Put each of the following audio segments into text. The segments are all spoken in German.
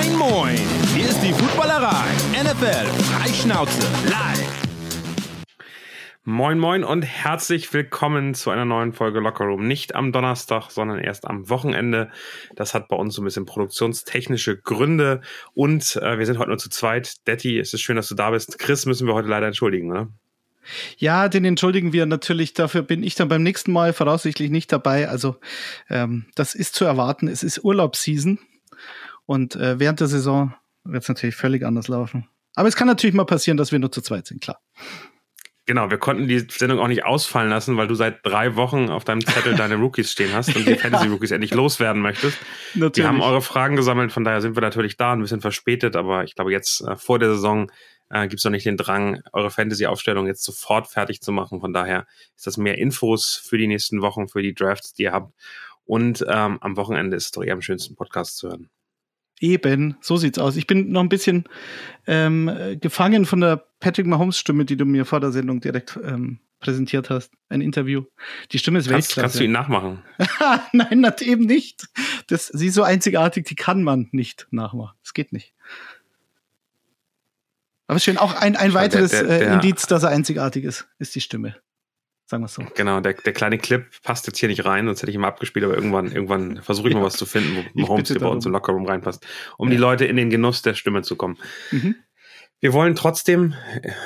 Moin, moin! Hier ist die Footballerei. NFL Freischnauze live. Moin Moin und herzlich willkommen zu einer neuen Folge Locker Room. Nicht am Donnerstag, sondern erst am Wochenende. Das hat bei uns so ein bisschen produktionstechnische Gründe und äh, wir sind heute nur zu zweit. Detti, es ist schön, dass du da bist. Chris müssen wir heute leider entschuldigen, oder? Ja, den entschuldigen wir natürlich. Dafür bin ich dann beim nächsten Mal voraussichtlich nicht dabei. Also ähm, das ist zu erwarten. Es ist Urlaubsseason und äh, während der Saison wird es natürlich völlig anders laufen. Aber es kann natürlich mal passieren, dass wir nur zu zweit sind, klar. Genau, wir konnten die Sendung auch nicht ausfallen lassen, weil du seit drei Wochen auf deinem Zettel deine Rookies stehen hast und die Fantasy Rookies endlich loswerden möchtest. Natürlich. Wir haben eure Fragen gesammelt, von daher sind wir natürlich da, ein bisschen verspätet, aber ich glaube, jetzt äh, vor der Saison äh, gibt es noch nicht den Drang, eure Fantasy-Aufstellung jetzt sofort fertig zu machen. Von daher ist das mehr Infos für die nächsten Wochen, für die Drafts, die ihr habt. Und ähm, am Wochenende ist es doch eher am schönsten Podcast zu hören. Eben, so sieht's aus. Ich bin noch ein bisschen ähm, gefangen von der Patrick Mahomes Stimme, die du mir vor der Sendung direkt ähm, präsentiert hast. Ein Interview. Die Stimme ist kannst, Weltklasse. Kannst du ihn nachmachen? Nein, das eben nicht. Das, sie ist so einzigartig, die kann man nicht nachmachen. Das geht nicht. Aber schön, auch ein, ein weiteres der, der, der, äh, Indiz, dass er einzigartig ist, ist die Stimme. Sagen wir so. Genau, der, der kleine Clip passt jetzt hier nicht rein, sonst hätte ich ihn mal abgespielt, aber irgendwann, irgendwann versuche ich mal was zu finden, wo Holmes hier bei uns im Lockerroom reinpasst, um ja. die Leute in den Genuss der Stimme zu kommen. Mhm. Wir wollen trotzdem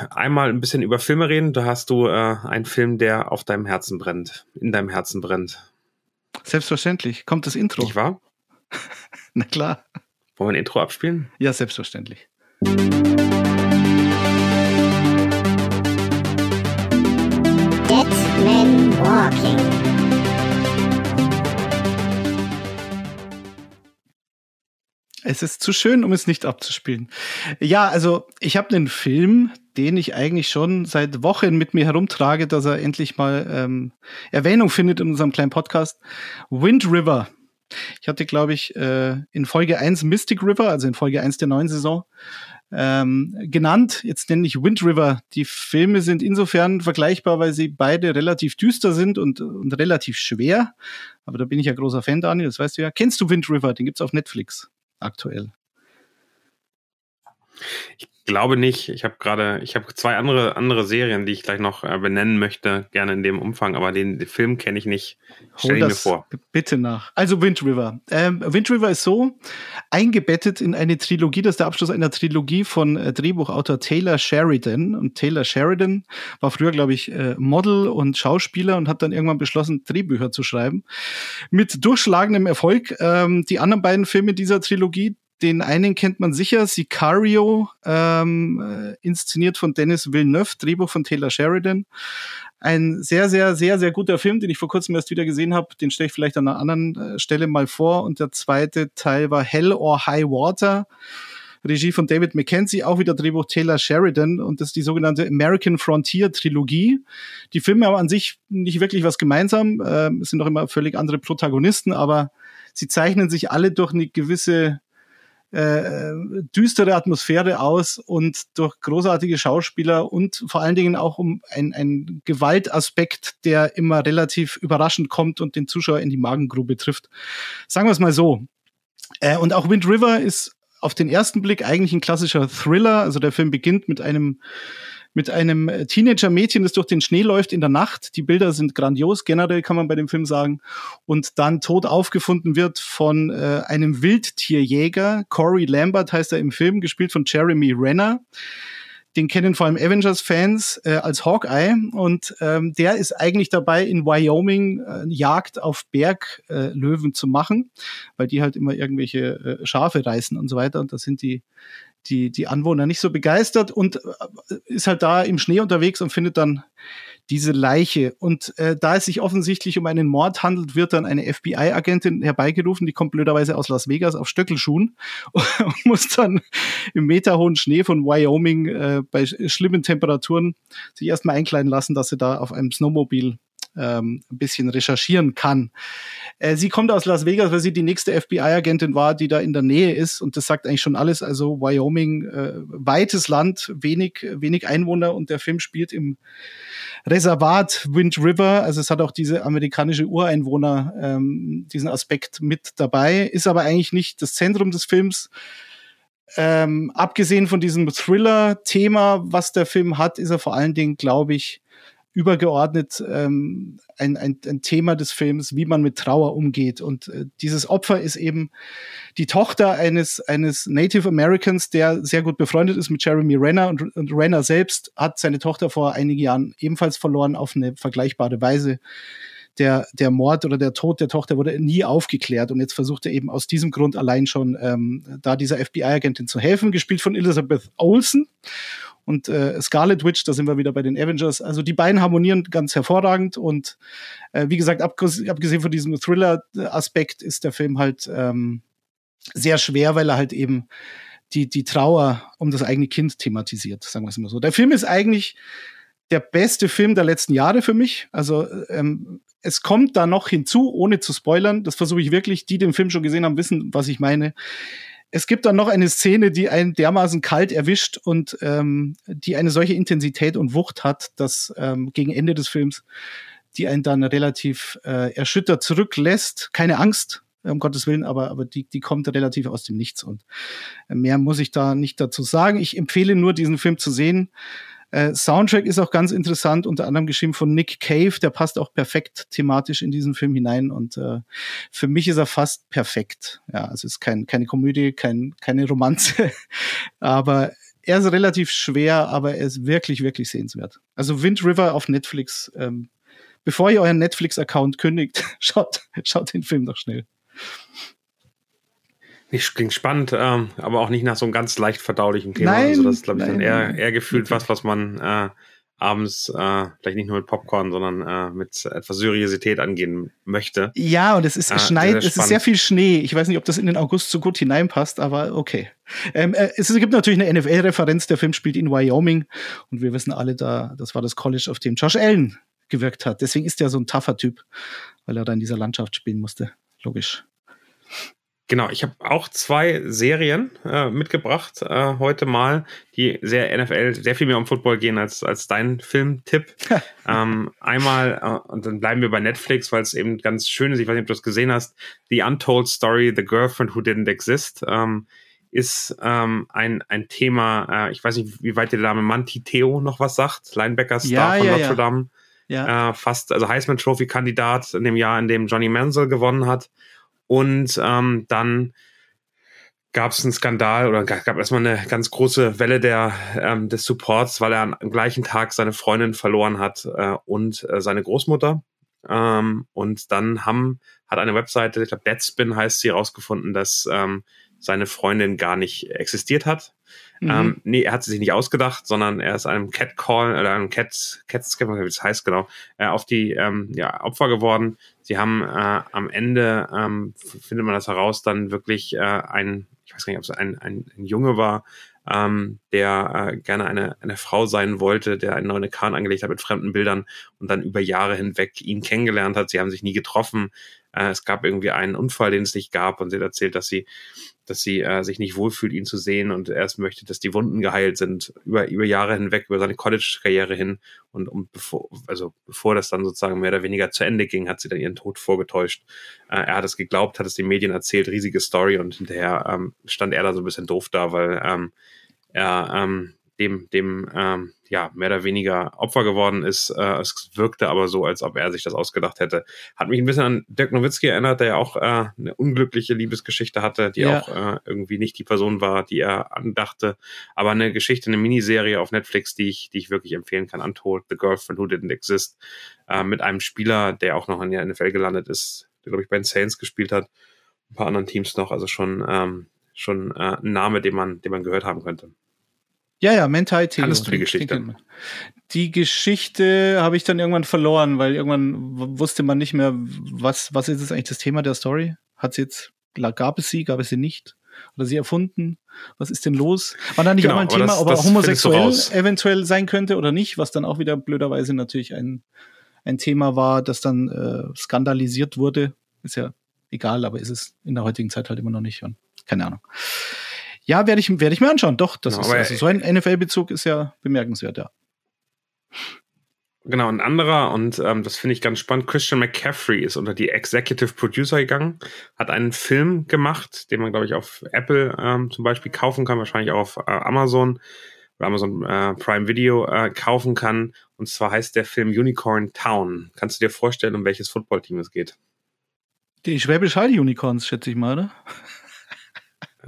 einmal ein bisschen über Filme reden. Da hast du äh, einen Film, der auf deinem Herzen brennt, in deinem Herzen brennt. Selbstverständlich. Kommt das Intro? Nicht wahr? Na klar. Wollen wir ein Intro abspielen? Ja, selbstverständlich. Men Walking. Es ist zu schön, um es nicht abzuspielen. Ja, also ich habe einen Film, den ich eigentlich schon seit Wochen mit mir herumtrage, dass er endlich mal ähm, Erwähnung findet in unserem kleinen Podcast. Wind River. Ich hatte, glaube ich, äh, in Folge 1 Mystic River, also in Folge 1 der neuen Saison, ähm, genannt. Jetzt nenne ich Wind River. Die Filme sind insofern vergleichbar, weil sie beide relativ düster sind und, und relativ schwer. Aber da bin ich ja großer Fan, Daniel, das weißt du ja. Kennst du Wind River? Den gibt's auf Netflix aktuell. Ich glaube nicht. Ich habe gerade, ich habe zwei andere andere Serien, die ich gleich noch äh, benennen möchte, gerne in dem Umfang, aber den, den Film kenne ich nicht. Stell ihn mir vor. Bitte nach. Also Wind River. Ähm, Wind River ist so eingebettet in eine Trilogie, das ist der Abschluss einer Trilogie von äh, Drehbuchautor Taylor Sheridan. Und Taylor Sheridan war früher, glaube ich, äh, Model und Schauspieler und hat dann irgendwann beschlossen, Drehbücher zu schreiben. Mit durchschlagendem Erfolg. Ähm, die anderen beiden Filme dieser Trilogie, den einen kennt man sicher, Sicario, ähm, äh, inszeniert von Dennis Villeneuve, Drehbuch von Taylor Sheridan. Ein sehr, sehr, sehr, sehr guter Film, den ich vor kurzem erst wieder gesehen habe. Den stelle ich vielleicht an einer anderen äh, Stelle mal vor. Und der zweite Teil war Hell or High Water. Regie von David Mackenzie, auch wieder Drehbuch Taylor Sheridan und das ist die sogenannte American Frontier Trilogie. Die Filme haben an sich nicht wirklich was gemeinsam, äh, es sind doch immer völlig andere Protagonisten, aber sie zeichnen sich alle durch eine gewisse äh, düstere Atmosphäre aus und durch großartige Schauspieler und vor allen Dingen auch um ein, Gewaltaspekt, der immer relativ überraschend kommt und den Zuschauer in die Magengrube trifft. Sagen wir es mal so. Äh, und auch Wind River ist auf den ersten Blick eigentlich ein klassischer Thriller. Also der Film beginnt mit einem mit einem äh, Teenager-Mädchen, das durch den Schnee läuft in der Nacht. Die Bilder sind grandios, generell kann man bei dem Film sagen. Und dann tot aufgefunden wird von äh, einem Wildtierjäger. Corey Lambert heißt er im Film, gespielt von Jeremy Renner. Den kennen vor allem Avengers-Fans äh, als Hawkeye und ähm, der ist eigentlich dabei, in Wyoming äh, Jagd auf Berglöwen äh, zu machen, weil die halt immer irgendwelche äh, Schafe reißen und so weiter. Und das sind die die, die Anwohner nicht so begeistert und äh, ist halt da im Schnee unterwegs und findet dann diese Leiche. Und äh, da es sich offensichtlich um einen Mord handelt, wird dann eine FBI-Agentin herbeigerufen, die kommt blöderweise aus Las Vegas auf Stöckelschuhen und muss dann im meterhohen Schnee von Wyoming äh, bei schlimmen Temperaturen sich erstmal einkleiden lassen, dass sie da auf einem Snowmobil ähm, ein bisschen recherchieren kann. Äh, sie kommt aus Las Vegas, weil sie die nächste FBI-Agentin war, die da in der Nähe ist. Und das sagt eigentlich schon alles. Also Wyoming, äh, weites Land, wenig, wenig Einwohner und der Film spielt im Reservat Wind River. Also es hat auch diese amerikanische Ureinwohner ähm, diesen Aspekt mit dabei, ist aber eigentlich nicht das Zentrum des Films. ähm, abgesehen von diesem Thriller-Thema, was der Film hat, ist er vor allen Dingen, glaube ich, übergeordnet ähm, ein, ein, ein Thema des Films, wie man mit Trauer umgeht. Und äh, dieses Opfer ist eben die Tochter eines, eines Native Americans, der sehr gut befreundet ist mit Jeremy Renner. Und, und Renner selbst hat seine Tochter vor einigen Jahren ebenfalls verloren auf eine vergleichbare Weise. Der, der Mord oder der Tod der Tochter wurde nie aufgeklärt und jetzt versucht er eben aus diesem Grund allein schon ähm, da dieser FBI-Agentin zu helfen, gespielt von Elizabeth Olsen und äh, Scarlet Witch, da sind wir wieder bei den Avengers. Also die beiden harmonieren ganz hervorragend und äh, wie gesagt, abgesehen von diesem Thriller-Aspekt ist der Film halt ähm, sehr schwer, weil er halt eben die, die Trauer um das eigene Kind thematisiert, sagen wir es mal so. Der Film ist eigentlich der beste Film der letzten Jahre für mich. Also ähm, es kommt da noch hinzu, ohne zu spoilern, das versuche ich wirklich, die den Film schon gesehen haben, wissen, was ich meine es gibt dann noch eine Szene, die einen dermaßen kalt erwischt und ähm, die eine solche Intensität und Wucht hat, dass ähm, gegen Ende des Films die einen dann relativ äh, erschüttert zurücklässt. Keine Angst, um Gottes Willen, aber, aber die, die kommt relativ aus dem Nichts und mehr muss ich da nicht dazu sagen. Ich empfehle nur, diesen Film zu sehen. Äh, Soundtrack ist auch ganz interessant, unter anderem geschrieben von Nick Cave, der passt auch perfekt thematisch in diesen Film hinein und äh, für mich ist er fast perfekt. Ja, also es ist kein, keine Komödie, kein, keine Romanze, aber er ist relativ schwer, aber er ist wirklich, wirklich sehenswert. Also Wind River auf Netflix, ähm, bevor ihr euren Netflix-Account kündigt, schaut, schaut den Film doch schnell. Nicht, klingt spannend, ähm, aber auch nicht nach so einem ganz leicht verdaulichen Thema. Nein, also das ist, glaube ich, nein, dann eher, eher gefühlt was, was man äh, abends äh, vielleicht nicht nur mit Popcorn, sondern äh, mit etwas Seriosität angehen möchte. Ja, und es ist äh, schneit, es ist sehr viel Schnee. Ich weiß nicht, ob das in den August so gut hineinpasst, aber okay. Ähm, äh, es gibt natürlich eine NFL-Referenz. Der Film spielt in Wyoming und wir wissen alle, da das war das College, auf dem Josh Allen gewirkt hat. Deswegen ist er so ein tougher Typ, weil er da in dieser Landschaft spielen musste. Logisch. Genau, ich habe auch zwei Serien äh, mitgebracht äh, heute mal, die sehr NFL, sehr viel mehr um Football gehen als, als dein Filmtipp. ähm, einmal, äh, und dann bleiben wir bei Netflix, weil es eben ganz schön ist, ich weiß nicht, ob du das gesehen hast, The Untold Story, The Girlfriend Who Didn't Exist, ähm, ist ähm, ein, ein Thema, äh, ich weiß nicht, wie weit der Dame Manti Theo noch was sagt, Linebacker-Star ja, von ja, Notre Dame. Ja. Äh, fast, also Heisman Trophy-Kandidat in dem Jahr, in dem Johnny Manziel gewonnen hat. Und ähm, dann gab es einen Skandal oder gab erstmal eine ganz große Welle der, ähm, des Supports, weil er am gleichen Tag seine Freundin verloren hat äh, und äh, seine Großmutter. Ähm, und dann haben, hat eine Webseite, ich glaube Deadspin heißt sie, herausgefunden, dass ähm, seine Freundin gar nicht existiert hat. Mhm. Ähm, nee, er hat sie sich nicht ausgedacht, sondern er ist einem Catcall oder einem Cat, Cat Scammer, wie das heißt genau, äh, auf die ähm, ja, Opfer geworden. Sie haben äh, am Ende, ähm, findet man das heraus, dann wirklich äh, ein, ich weiß gar nicht, ob es ein, ein, ein Junge war, ähm, der äh, gerne eine, eine Frau sein wollte, der einen neuen Account angelegt hat mit fremden Bildern und dann über Jahre hinweg ihn kennengelernt hat. Sie haben sich nie getroffen. Äh, es gab irgendwie einen Unfall, den es nicht gab und sie hat erzählt, dass sie dass sie äh, sich nicht wohlfühlt, ihn zu sehen und erst möchte, dass die Wunden geheilt sind über, über Jahre hinweg, über seine College-Karriere hin. Und um bevor, also bevor das dann sozusagen mehr oder weniger zu Ende ging, hat sie dann ihren Tod vorgetäuscht. Äh, er hat es geglaubt, hat es den Medien erzählt, riesige Story und hinterher ähm, stand er da so ein bisschen doof da, weil ähm, er ähm, dem, dem ähm, ja, mehr oder weniger Opfer geworden ist. Äh, es wirkte aber so, als ob er sich das ausgedacht hätte. Hat mich ein bisschen an Dirk Nowitzki erinnert, der ja auch äh, eine unglückliche Liebesgeschichte hatte, die ja. auch äh, irgendwie nicht die Person war, die er andachte. Aber eine Geschichte, eine Miniserie auf Netflix, die ich, die ich wirklich empfehlen kann. Untold, The Girlfriend Who Didn't Exist. Äh, mit einem Spieler, der auch noch in der NFL gelandet ist, der, glaube ich, bei den Saints gespielt hat. Ein paar anderen Teams noch. Also schon, ähm, schon äh, ein Name, den man, den man gehört haben könnte. Ja, ja, Mentai Theo. Kannst du die Geschichte? Die Geschichte habe ich dann irgendwann verloren, weil irgendwann wusste man nicht mehr, was, was ist jetzt eigentlich das Thema der Story? Hat sie jetzt, gab es sie, gab es sie nicht? Oder sie erfunden? Was ist denn los? War da nicht genau, auch ein Thema, das, ob er homosexuell eventuell sein könnte oder nicht, was dann auch wieder blöderweise natürlich ein, ein Thema war, das dann äh, skandalisiert wurde. Ist ja egal, aber ist es in der heutigen Zeit halt immer noch nicht. Und keine Ahnung. Ja, werde ich, werde ich mir anschauen. Doch, das ja, ist, also so ein NFL-Bezug ist ja bemerkenswert, ja. Genau, ein anderer, und ähm, das finde ich ganz spannend, Christian McCaffrey ist unter die Executive Producer gegangen, hat einen Film gemacht, den man, glaube ich, auf Apple ähm, zum Beispiel kaufen kann, wahrscheinlich auch auf äh, Amazon oder Amazon äh, Prime Video äh, kaufen kann. Und zwar heißt der Film Unicorn Town. Kannst du dir vorstellen, um welches Footballteam es geht? Die Schwäbisch Hall Unicorns, schätze ich mal, oder?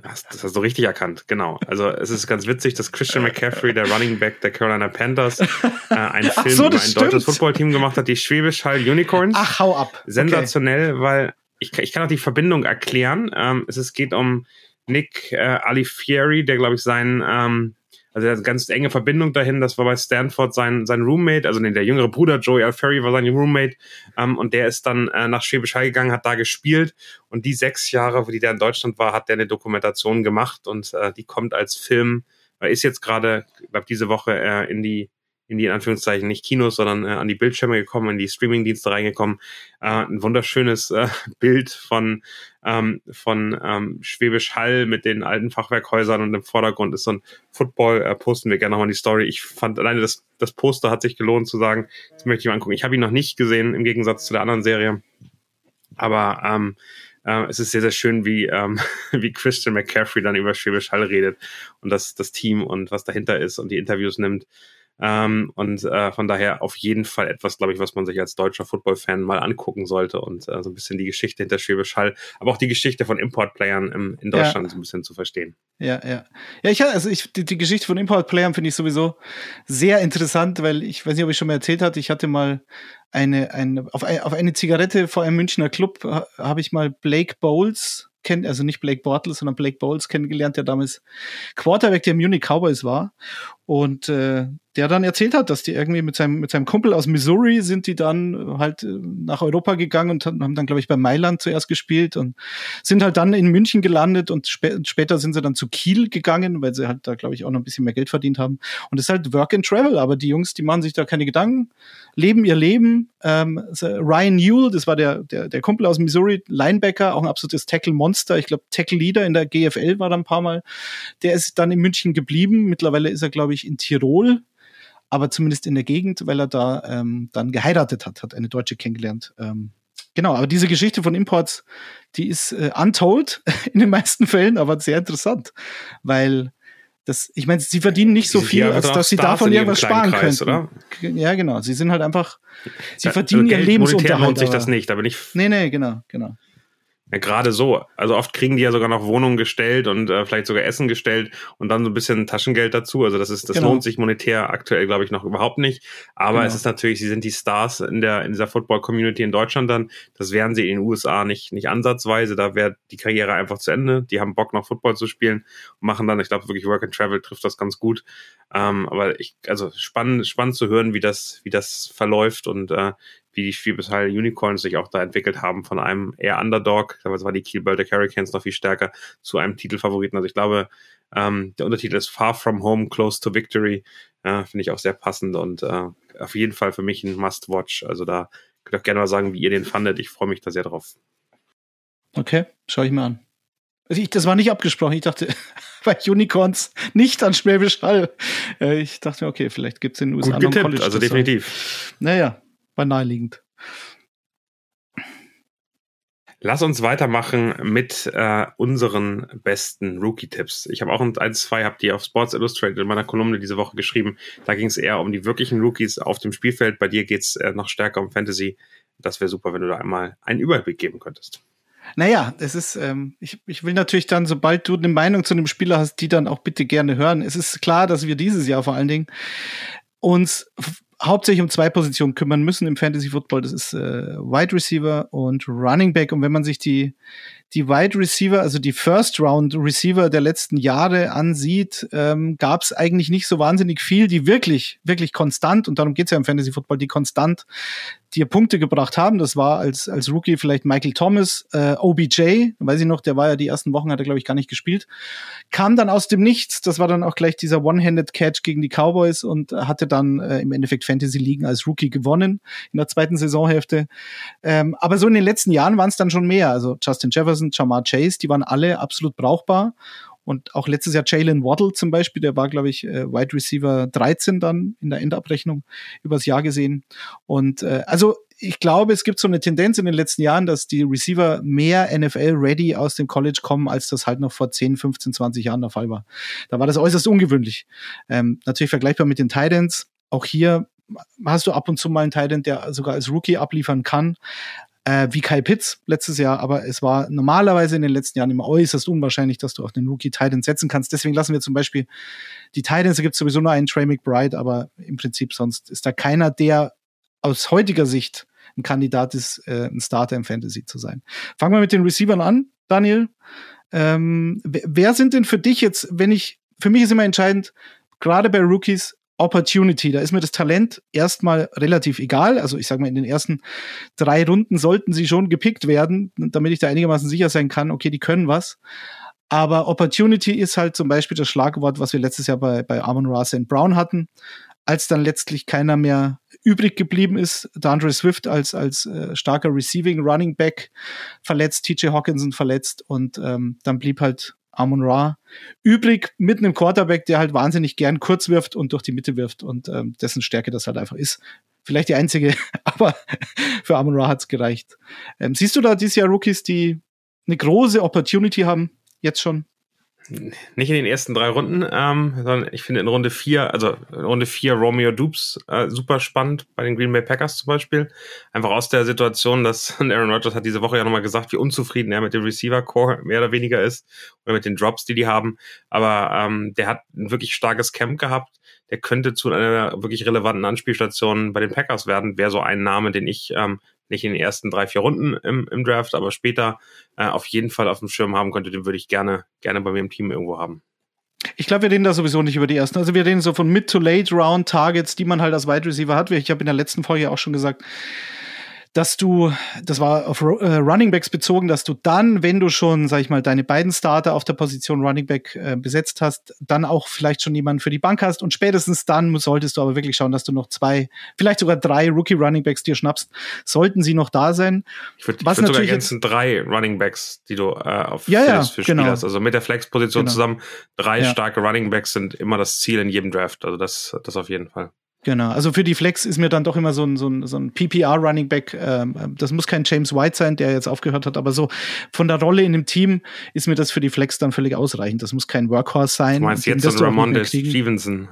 Das, das hast du richtig erkannt, genau. Also es ist ganz witzig, dass Christian McCaffrey, der Running Back der Carolina Panthers, äh, einen Film so, über ein stimmt. deutsches Footballteam gemacht hat, die Schwäbisch Hall Unicorns. Ach, hau ab. Sensationell, okay. weil ich, ich kann auch die Verbindung erklären. Ähm, es, es geht um Nick äh, Alifieri, der, glaube ich, sein ähm, also er hat eine ganz enge Verbindung dahin. Das war bei Stanford sein, sein Roommate, also nee, der jüngere Bruder Joey Alferry war sein Roommate. Ähm, und der ist dann äh, nach Schwäbisch Hall gegangen, hat da gespielt. Und die sechs Jahre, wo die der in Deutschland war, hat der eine Dokumentation gemacht. Und äh, die kommt als Film, er ist jetzt gerade, ich glaube, diese Woche äh, in die in die in Anführungszeichen nicht Kinos, sondern äh, an die Bildschirme gekommen, in die Streamingdienste reingekommen. Äh, ein wunderschönes äh, Bild von ähm, von ähm, Schwäbisch Hall mit den alten Fachwerkhäusern und im Vordergrund ist so ein Football. Äh, posten wir gerne nochmal die Story. Ich fand alleine das das Poster hat sich gelohnt zu sagen. Das möchte ich mal angucken. Ich habe ihn noch nicht gesehen im Gegensatz zu der anderen Serie, aber ähm, äh, es ist sehr, sehr schön, wie, ähm, wie Christian McCaffrey dann über Schwäbisch Hall redet und das, das Team und was dahinter ist und die Interviews nimmt. Ähm, und äh, von daher auf jeden Fall etwas, glaube ich, was man sich als deutscher Football-Fan mal angucken sollte und äh, so ein bisschen die Geschichte hinter Schwäbisch Hall, aber auch die Geschichte von Import-Playern im, in Deutschland ja. so ein bisschen zu verstehen. Ja, ja. Ja, ich also ich, die, die Geschichte von Import-Playern finde ich sowieso sehr interessant, weil ich weiß nicht, ob ich schon mal erzählt hatte, ich hatte mal eine, eine auf, ein, auf eine Zigarette vor einem Münchner Club habe ich mal Blake Bowles kennt, also nicht Blake Bortles, sondern Blake Bowles kennengelernt, der damals Quarterback der Munich Cowboys war. Und äh, der dann erzählt hat, dass die irgendwie mit seinem, mit seinem Kumpel aus Missouri sind die dann halt äh, nach Europa gegangen und haben dann, glaube ich, bei Mailand zuerst gespielt und sind halt dann in München gelandet und spä später sind sie dann zu Kiel gegangen, weil sie halt da, glaube ich, auch noch ein bisschen mehr Geld verdient haben. Und es ist halt Work and Travel, aber die Jungs, die machen sich da keine Gedanken, leben ihr Leben. Ähm, Ryan Newell, das war der, der, der Kumpel aus Missouri, Linebacker, auch ein absolutes Tackle-Monster. Ich glaube, Tackle-Leader in der GFL war da ein paar Mal. Der ist dann in München geblieben. Mittlerweile ist er, glaube ich, in Tirol aber zumindest in der Gegend, weil er da ähm, dann geheiratet hat, hat eine Deutsche kennengelernt. Ähm, genau, aber diese Geschichte von Imports, die ist äh, untold in den meisten Fällen, aber sehr interessant, weil das, ich meine, sie verdienen nicht so viel, als dass sie davon irgendwas sparen Kreis, könnten. Oder? Ja, genau. Sie sind halt einfach, sie ja, verdienen also ihren Lebensunterhalt. lohnt sich das nicht, aber nicht. Nee, nee, genau, genau. Ja, gerade so. Also oft kriegen die ja sogar noch Wohnungen gestellt und äh, vielleicht sogar Essen gestellt und dann so ein bisschen Taschengeld dazu. Also das ist, das genau. lohnt sich monetär aktuell, glaube ich, noch überhaupt nicht. Aber genau. es ist natürlich, sie sind die Stars in der, in dieser Football-Community in Deutschland dann. Das wären sie in den USA nicht, nicht ansatzweise. Da wäre die Karriere einfach zu Ende. Die haben Bock noch Football zu spielen und machen dann, ich glaube, wirklich Work and Travel trifft das ganz gut. Ähm, aber ich, also spannend, spannend zu hören, wie das, wie das verläuft und äh, wie die Schwäbischall Unicorns sich auch da entwickelt haben von einem eher Underdog, damals war die Kiel Baltic Hurricanes noch viel stärker, zu einem Titelfavoriten. Also ich glaube, ähm, der Untertitel ist Far From Home, Close to Victory. Ja, Finde ich auch sehr passend und äh, auf jeden Fall für mich ein Must-Watch. Also da könnt ihr auch gerne mal sagen, wie ihr den fandet. Ich freue mich da sehr drauf. Okay, schaue ich mir an. Also ich, das war nicht abgesprochen. Ich dachte, bei Unicorns nicht an Schwäbisch Hall. Äh, ich dachte mir, okay, vielleicht gibt es in den USA Gut getippt. Also definitiv. Naja, war naheliegend. Lass uns weitermachen mit äh, unseren besten Rookie-Tipps. Ich habe auch ein, zwei, habt ihr auf Sports Illustrated in meiner Kolumne diese Woche geschrieben. Da ging es eher um die wirklichen Rookies auf dem Spielfeld. Bei dir geht es äh, noch stärker um Fantasy. Das wäre super, wenn du da einmal einen Überblick geben könntest. Naja, es ist, ähm, ich, ich will natürlich dann, sobald du eine Meinung zu einem Spieler hast, die dann auch bitte gerne hören. Es ist klar, dass wir dieses Jahr vor allen Dingen uns hauptsächlich um zwei Positionen kümmern müssen im Fantasy Football. Das ist äh, Wide Receiver und Running Back. Und wenn man sich die die Wide Receiver, also die First Round Receiver der letzten Jahre ansieht, ähm, gab es eigentlich nicht so wahnsinnig viel, die wirklich, wirklich konstant, und darum geht's ja im Fantasy Football, die konstant dir Punkte gebracht haben. Das war als, als Rookie vielleicht Michael Thomas, äh, OBJ, weiß ich noch, der war ja die ersten Wochen, hat er, glaube ich, gar nicht gespielt. Kam dann aus dem Nichts, das war dann auch gleich dieser One-Handed Catch gegen die Cowboys und hatte dann äh, im Endeffekt Fantasy Ligen als Rookie gewonnen in der zweiten Saisonhälfte. Ähm, aber so in den letzten Jahren waren es dann schon mehr. Also Justin Jefferson, Jamar Chase, die waren alle absolut brauchbar. Und auch letztes Jahr Jalen Waddle zum Beispiel, der war, glaube ich, äh, Wide Receiver 13 dann in der Endabrechnung übers Jahr gesehen. Und äh, also ich glaube, es gibt so eine Tendenz in den letzten Jahren, dass die Receiver mehr NFL-ready aus dem College kommen, als das halt noch vor 10, 15, 20 Jahren der Fall war. Da war das äußerst ungewöhnlich. Ähm, natürlich vergleichbar mit den Titans. Auch hier hast du ab und zu mal einen Titan, der sogar als Rookie abliefern kann, äh, wie Kyle Pitts letztes Jahr, aber es war normalerweise in den letzten Jahren immer äußerst unwahrscheinlich, dass du auch den Rookie Titan setzen kannst. Deswegen lassen wir zum Beispiel die Titans, da gibt es sowieso nur einen Trey McBride, aber im Prinzip sonst ist da keiner, der aus heutiger Sicht ein Kandidat ist, äh, ein Starter im Fantasy zu sein. Fangen wir mit den Receivern an, Daniel. Ähm, wer sind denn für dich jetzt, wenn ich, für mich ist immer entscheidend, gerade bei Rookies, Opportunity. Da ist mir das Talent erstmal relativ egal. Also ich sage mal, in den ersten drei Runden sollten sie schon gepickt werden, damit ich da einigermaßen sicher sein kann, okay, die können was. Aber Opportunity ist halt zum Beispiel das Schlagwort, was wir letztes Jahr bei, bei Amon Ra St. Brown hatten. Als dann letztlich keiner mehr übrig geblieben ist, DeAndre Swift als, als äh, starker Receiving Running Back verletzt, TJ Hawkinson verletzt und ähm, dann blieb halt Amon Ra übrig mit einem Quarterback, der halt wahnsinnig gern kurz wirft und durch die Mitte wirft und ähm, dessen Stärke das halt einfach ist. Vielleicht die einzige, aber für Amon Ra hat's gereicht. Ähm, siehst du da dieses Jahr Rookies, die eine große Opportunity haben, jetzt schon? Nicht in den ersten drei Runden, ähm, sondern ich finde in Runde vier, also in Runde vier Romeo Dupes äh, super spannend bei den Green Bay Packers zum Beispiel. Einfach aus der Situation, dass Aaron Rodgers hat diese Woche ja nochmal gesagt, wie unzufrieden er mit dem Receiver Core mehr oder weniger ist oder mit den Drops, die die haben. Aber ähm, der hat ein wirklich starkes Camp gehabt. Der könnte zu einer wirklich relevanten Anspielstation bei den Packers werden. Wäre so ein Name, den ich ähm, nicht in den ersten drei, vier Runden im, im Draft, aber später äh, auf jeden Fall auf dem Schirm haben könnte, den würde ich gerne, gerne bei mir im Team irgendwo haben. Ich glaube, wir reden da sowieso nicht über die ersten. Also wir reden so von Mid to Late Round Targets, die man halt als Wide Receiver hat. Ich habe in der letzten Folge auch schon gesagt, dass du, das war auf äh, Running Backs bezogen, dass du dann, wenn du schon, sag ich mal, deine beiden Starter auf der Position Running Back äh, besetzt hast, dann auch vielleicht schon jemanden für die Bank hast und spätestens dann solltest du aber wirklich schauen, dass du noch zwei, vielleicht sogar drei Rookie Running Backs dir schnappst, sollten sie noch da sein. Ich würde würd sogar ergänzen, drei Running Backs, die du äh, auf ja, ja, für genau. hast. Also mit der Flex-Position genau. zusammen, drei ja. starke Running Backs sind immer das Ziel in jedem Draft. Also das, das auf jeden Fall. Genau, also für die Flex ist mir dann doch immer so ein, so ein, so ein PPR-Running Back. Ähm, das muss kein James White sein, der jetzt aufgehört hat, aber so von der Rolle in dem Team ist mir das für die Flex dann völlig ausreichend. Das muss kein Workhorse sein. Du meinst jetzt so ein Ramonde Stevenson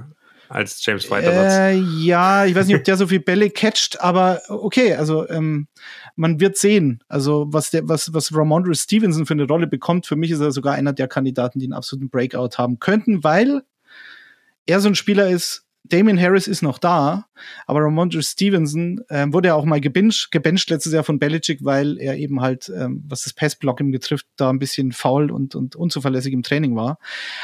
als James White äh, Ja, ich weiß nicht, ob der so viel Bälle catcht, aber okay, also ähm, man wird sehen. Also was der, was, was Ramondre Stevenson für eine Rolle bekommt, für mich ist er sogar einer der Kandidaten, die einen absoluten Breakout haben könnten, weil er so ein Spieler ist, Damien Harris ist noch da, aber Ramondre Stevenson ähm, wurde ja auch mal gebencht, gebencht letztes Jahr von Belichick, weil er eben halt, ähm, was das Passblocking betrifft, da ein bisschen faul und, und unzuverlässig im Training war.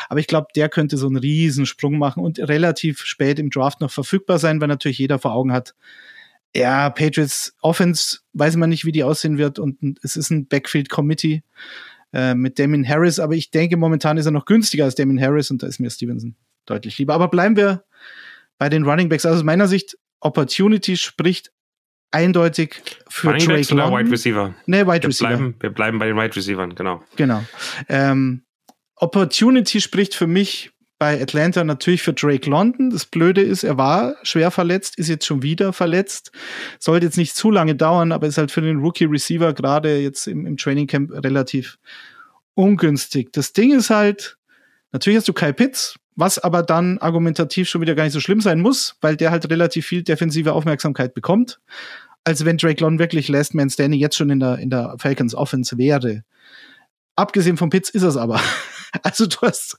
Aber ich glaube, der könnte so einen Riesensprung machen und relativ spät im Draft noch verfügbar sein, weil natürlich jeder vor Augen hat, ja, Patriots Offense, weiß man nicht, wie die aussehen wird und es ist ein Backfield Committee äh, mit Damien Harris, aber ich denke, momentan ist er noch günstiger als Damien Harris und da ist mir Stevenson deutlich lieber. Aber bleiben wir bei den Running Backs. Also aus meiner Sicht, Opportunity spricht eindeutig für Running Drake Backs London. oder Wide Receiver? Nee, Wide wir Receiver. Bleiben, wir bleiben bei den Wide Receivern, genau. Genau. Ähm, Opportunity spricht für mich bei Atlanta natürlich für Drake London. Das Blöde ist, er war schwer verletzt, ist jetzt schon wieder verletzt. Sollte jetzt nicht zu lange dauern, aber ist halt für den Rookie Receiver gerade jetzt im, im Training Camp relativ ungünstig. Das Ding ist halt, natürlich hast du Kyle Pitts, was aber dann argumentativ schon wieder gar nicht so schlimm sein muss, weil der halt relativ viel defensive Aufmerksamkeit bekommt, als wenn Drake London wirklich Last Man Standing jetzt schon in der, in der Falcons Offense wäre. Abgesehen vom Pitts ist es aber. Also du hast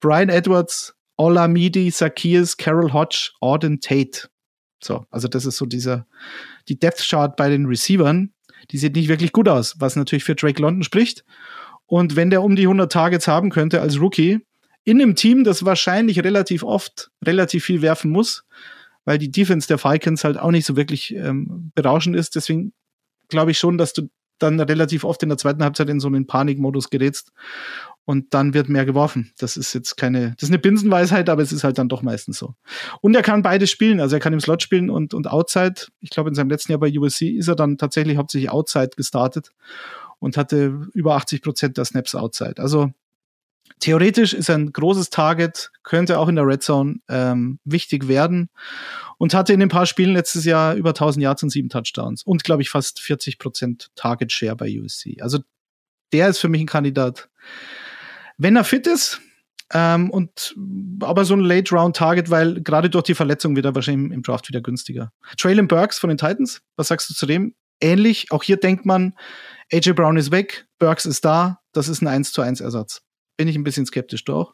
Brian Edwards, Olamide, Zacchaeus, Carol Hodge, Auden Tate. So, also das ist so dieser, die Depth Chart bei den Receivern. Die sieht nicht wirklich gut aus, was natürlich für Drake London spricht. Und wenn der um die 100 Targets haben könnte als Rookie, in einem Team, das wahrscheinlich relativ oft relativ viel werfen muss, weil die Defense der Falcons halt auch nicht so wirklich ähm, berauschend ist. Deswegen glaube ich schon, dass du dann relativ oft in der zweiten Halbzeit in so einen Panikmodus gerätst und dann wird mehr geworfen. Das ist jetzt keine, das ist eine Binsenweisheit, aber es ist halt dann doch meistens so. Und er kann beides spielen, also er kann im Slot spielen und, und Outside. Ich glaube, in seinem letzten Jahr bei USC ist er dann tatsächlich hauptsächlich Outside gestartet und hatte über 80 Prozent der Snaps Outside. Also theoretisch ist ein großes Target, könnte auch in der Red Zone ähm, wichtig werden und hatte in ein paar Spielen letztes Jahr über 1000 Yards und sieben Touchdowns und glaube ich fast 40 Prozent Target Share bei USC. Also der ist für mich ein Kandidat. Wenn er fit ist, ähm, und aber so ein Late Round Target, weil gerade durch die Verletzung wird er wahrscheinlich im Draft wieder günstiger. Traylon Burks von den Titans, was sagst du zu dem? Ähnlich, auch hier denkt man, AJ Brown ist weg, Burks ist da, das ist ein 1 zu 1 Ersatz bin ich ein bisschen skeptisch, doch.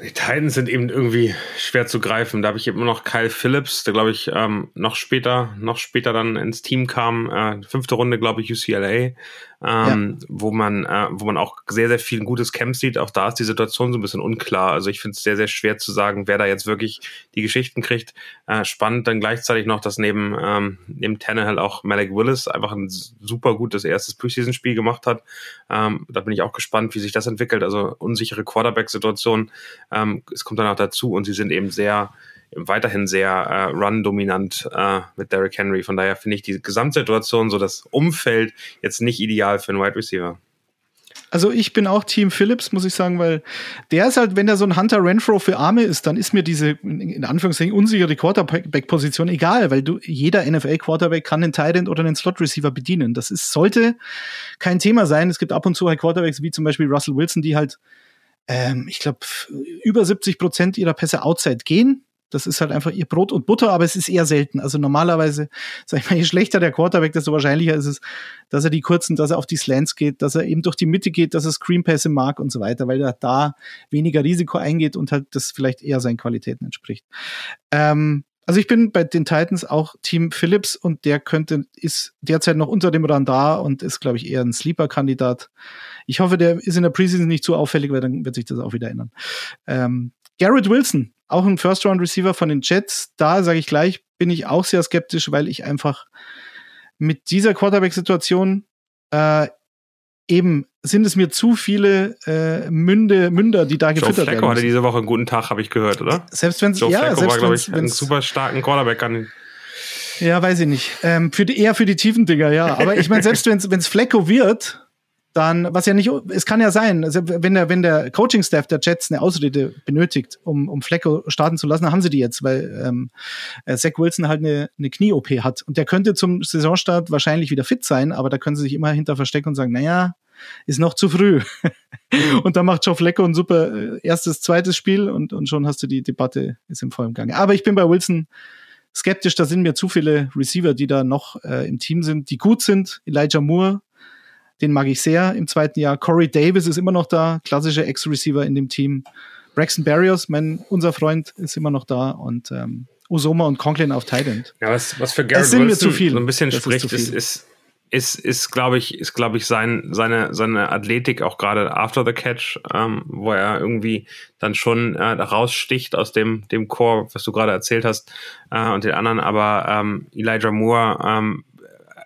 Die Titans sind eben irgendwie schwer zu greifen. Da habe ich immer noch Kyle Phillips, der glaube ich ähm, noch später, noch später dann ins Team kam. Äh, fünfte Runde, glaube ich, UCLA ähm, ja. wo man, äh, wo man auch sehr, sehr viel gutes Camp sieht. Auch da ist die Situation so ein bisschen unklar. Also ich finde es sehr, sehr schwer zu sagen, wer da jetzt wirklich die Geschichten kriegt. Äh, spannend dann gleichzeitig noch, dass neben, ähm, neben Tannehill auch Malik Willis einfach ein super gutes erstes Preseason-Spiel gemacht hat. Ähm, da bin ich auch gespannt, wie sich das entwickelt. Also unsichere Quarterback-Situation. Ähm, es kommt dann auch dazu und sie sind eben sehr, weiterhin sehr äh, run-dominant äh, mit Derrick Henry. Von daher finde ich die Gesamtsituation, so das Umfeld, jetzt nicht ideal für einen Wide Receiver. Also ich bin auch Team Phillips, muss ich sagen, weil der ist halt, wenn der so ein Hunter Renfro für Arme ist, dann ist mir diese in Anführungszeichen unsichere Quarterback-Position egal, weil du jeder NFL-Quarterback kann einen Tight oder einen Slot-Receiver bedienen. Das ist, sollte kein Thema sein. Es gibt ab und zu halt Quarterbacks wie zum Beispiel Russell Wilson, die halt, ähm, ich glaube, über 70 Prozent ihrer Pässe outside gehen. Das ist halt einfach ihr Brot und Butter, aber es ist eher selten. Also normalerweise, sag ich mal, je schlechter der Quarterback, desto wahrscheinlicher ist es, dass er die kurzen, dass er auf die Slants geht, dass er eben durch die Mitte geht, dass er Screenpässe mag und so weiter, weil er da weniger Risiko eingeht und halt das vielleicht eher seinen Qualitäten entspricht. Ähm, also ich bin bei den Titans auch Team Phillips und der könnte, ist derzeit noch unter dem Radar und ist, glaube ich, eher ein Sleeper-Kandidat. Ich hoffe, der ist in der Preseason nicht zu auffällig, weil dann wird sich das auch wieder ändern. Ähm, Garrett Wilson, auch ein First-Round-Receiver von den Jets. Da sage ich gleich, bin ich auch sehr skeptisch, weil ich einfach mit dieser Quarterback-Situation äh, eben sind es mir zu viele äh, Münde, Münder, die da gefüttert Joe Flacco werden. hatte diese Woche einen guten Tag, habe ich gehört, oder? Selbst wenn es ja, Flacco selbst war, glaube ich, einen super starken Quarterback an. Ja, weiß ich nicht. Ähm, für die, eher für die tiefen Dinger, ja. Aber ich meine, selbst wenn es Flecko wird, dann, was ja nicht, es kann ja sein, also wenn der, wenn der Coaching-Staff der Jets eine Ausrede benötigt, um, um Flecko starten zu lassen, dann haben sie die jetzt, weil ähm, äh, Zach Wilson halt eine, eine Knie-OP hat. Und der könnte zum Saisonstart wahrscheinlich wieder fit sein, aber da können sie sich immer hinter verstecken und sagen, naja, ist noch zu früh. und dann macht Joe Flecko ein super äh, erstes, zweites Spiel und, und schon hast du die Debatte ist im vollen Gange. Aber ich bin bei Wilson skeptisch, da sind mir zu viele Receiver, die da noch äh, im Team sind, die gut sind. Elijah Moore den mag ich sehr im zweiten Jahr. Corey Davis ist immer noch da, klassischer Ex-Receiver in dem Team. Braxton Barrios, mein, unser Freund, ist immer noch da und ähm, Usoma und Conklin auf Thailand. Ja, was, was für Garrett Wilson zu viel. so ein bisschen das spricht, ist, ist, ist, ist, ist glaube ich, ist, glaube ich, sein, seine, seine Athletik auch gerade after the catch, ähm, wo er irgendwie dann schon äh, raussticht aus dem, dem Core, was du gerade erzählt hast, äh, und den anderen. Aber ähm, Elijah Moore ähm,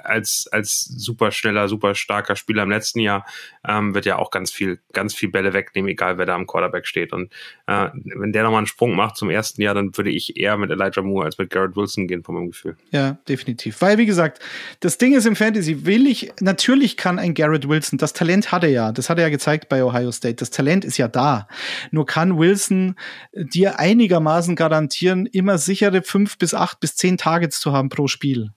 als, als super schneller, super starker Spieler im letzten Jahr ähm, wird ja auch ganz viel, ganz viel Bälle wegnehmen, egal wer da am Quarterback steht. Und äh, wenn der nochmal einen Sprung macht zum ersten Jahr, dann würde ich eher mit Elijah Moore als mit Garrett Wilson gehen, von meinem Gefühl. Ja, definitiv. Weil, wie gesagt, das Ding ist im Fantasy, will ich, natürlich kann ein Garrett Wilson, das Talent hat er ja, das hat er ja gezeigt bei Ohio State, das Talent ist ja da. Nur kann Wilson dir einigermaßen garantieren, immer sichere fünf bis acht bis zehn Targets zu haben pro Spiel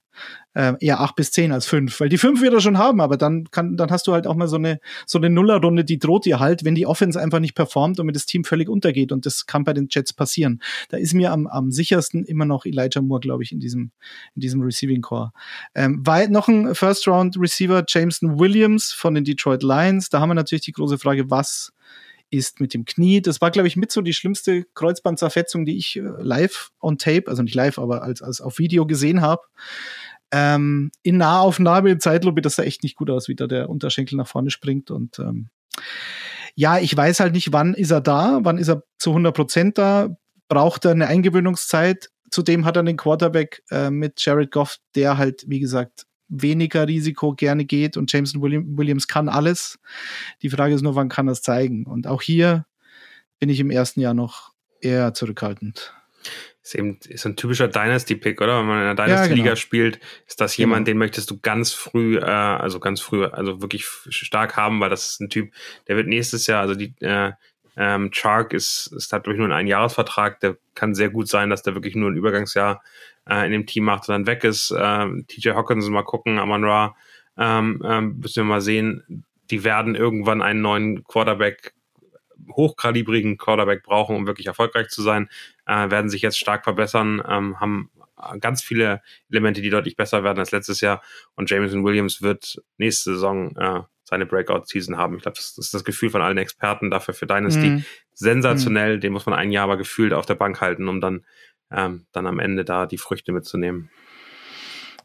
äh, eher acht bis zehn als fünf, weil die fünf wird er schon haben, aber dann kann, dann hast du halt auch mal so eine, so eine Nullerrunde, die droht dir halt, wenn die Offense einfach nicht performt und wenn das Team völlig untergeht und das kann bei den Jets passieren. Da ist mir am, am sichersten immer noch Elijah Moore, glaube ich, in diesem, in diesem Receiving Core. Ähm, weil noch ein First Round Receiver, Jameson Williams von den Detroit Lions. Da haben wir natürlich die große Frage, was ist mit dem Knie. Das war, glaube ich, mit so die schlimmste Kreuzbandzerfetzung, die ich äh, live on tape, also nicht live, aber als, als auf Video gesehen habe. Ähm, in Nahaufnahme, in Zeitlupe, das sah echt nicht gut aus, wie da der Unterschenkel nach vorne springt. Und ähm, ja, ich weiß halt nicht, wann ist er da, wann ist er zu 100 Prozent da, braucht er eine Eingewöhnungszeit. Zudem hat er den Quarterback äh, mit Jared Goff, der halt, wie gesagt, weniger Risiko gerne geht und Jameson Williams kann alles. Die Frage ist nur, wann kann er es zeigen? Und auch hier bin ich im ersten Jahr noch eher zurückhaltend. Ist eben ist ein typischer Dynasty-Pick, oder? Wenn man in einer Dynasty-Liga ja, genau. spielt, ist das jemand, genau. den möchtest du ganz früh, äh, also ganz früh, also wirklich stark haben, weil das ist ein Typ, der wird nächstes Jahr, also die äh, ähm, Chark ist, ist hat durch nur einen Jahresvertrag, der kann sehr gut sein, dass der wirklich nur ein Übergangsjahr äh, in dem Team macht und dann weg ist. Ähm, TJ Hawkins mal gucken, Amon Ra, ähm, ähm, müssen wir mal sehen. Die werden irgendwann einen neuen Quarterback hochkalibrigen Quarterback brauchen, um wirklich erfolgreich zu sein, äh, werden sich jetzt stark verbessern, ähm, haben ganz viele Elemente, die deutlich besser werden als letztes Jahr. Und Jameson Williams wird nächste Saison äh, seine Breakout-Season haben. Ich glaube, das, ist das Gefühl von allen Experten dafür für Dynasty. Mm. Sensationell, mm. den muss man ein Jahr aber gefühlt auf der Bank halten, um dann, ähm, dann am Ende da die Früchte mitzunehmen.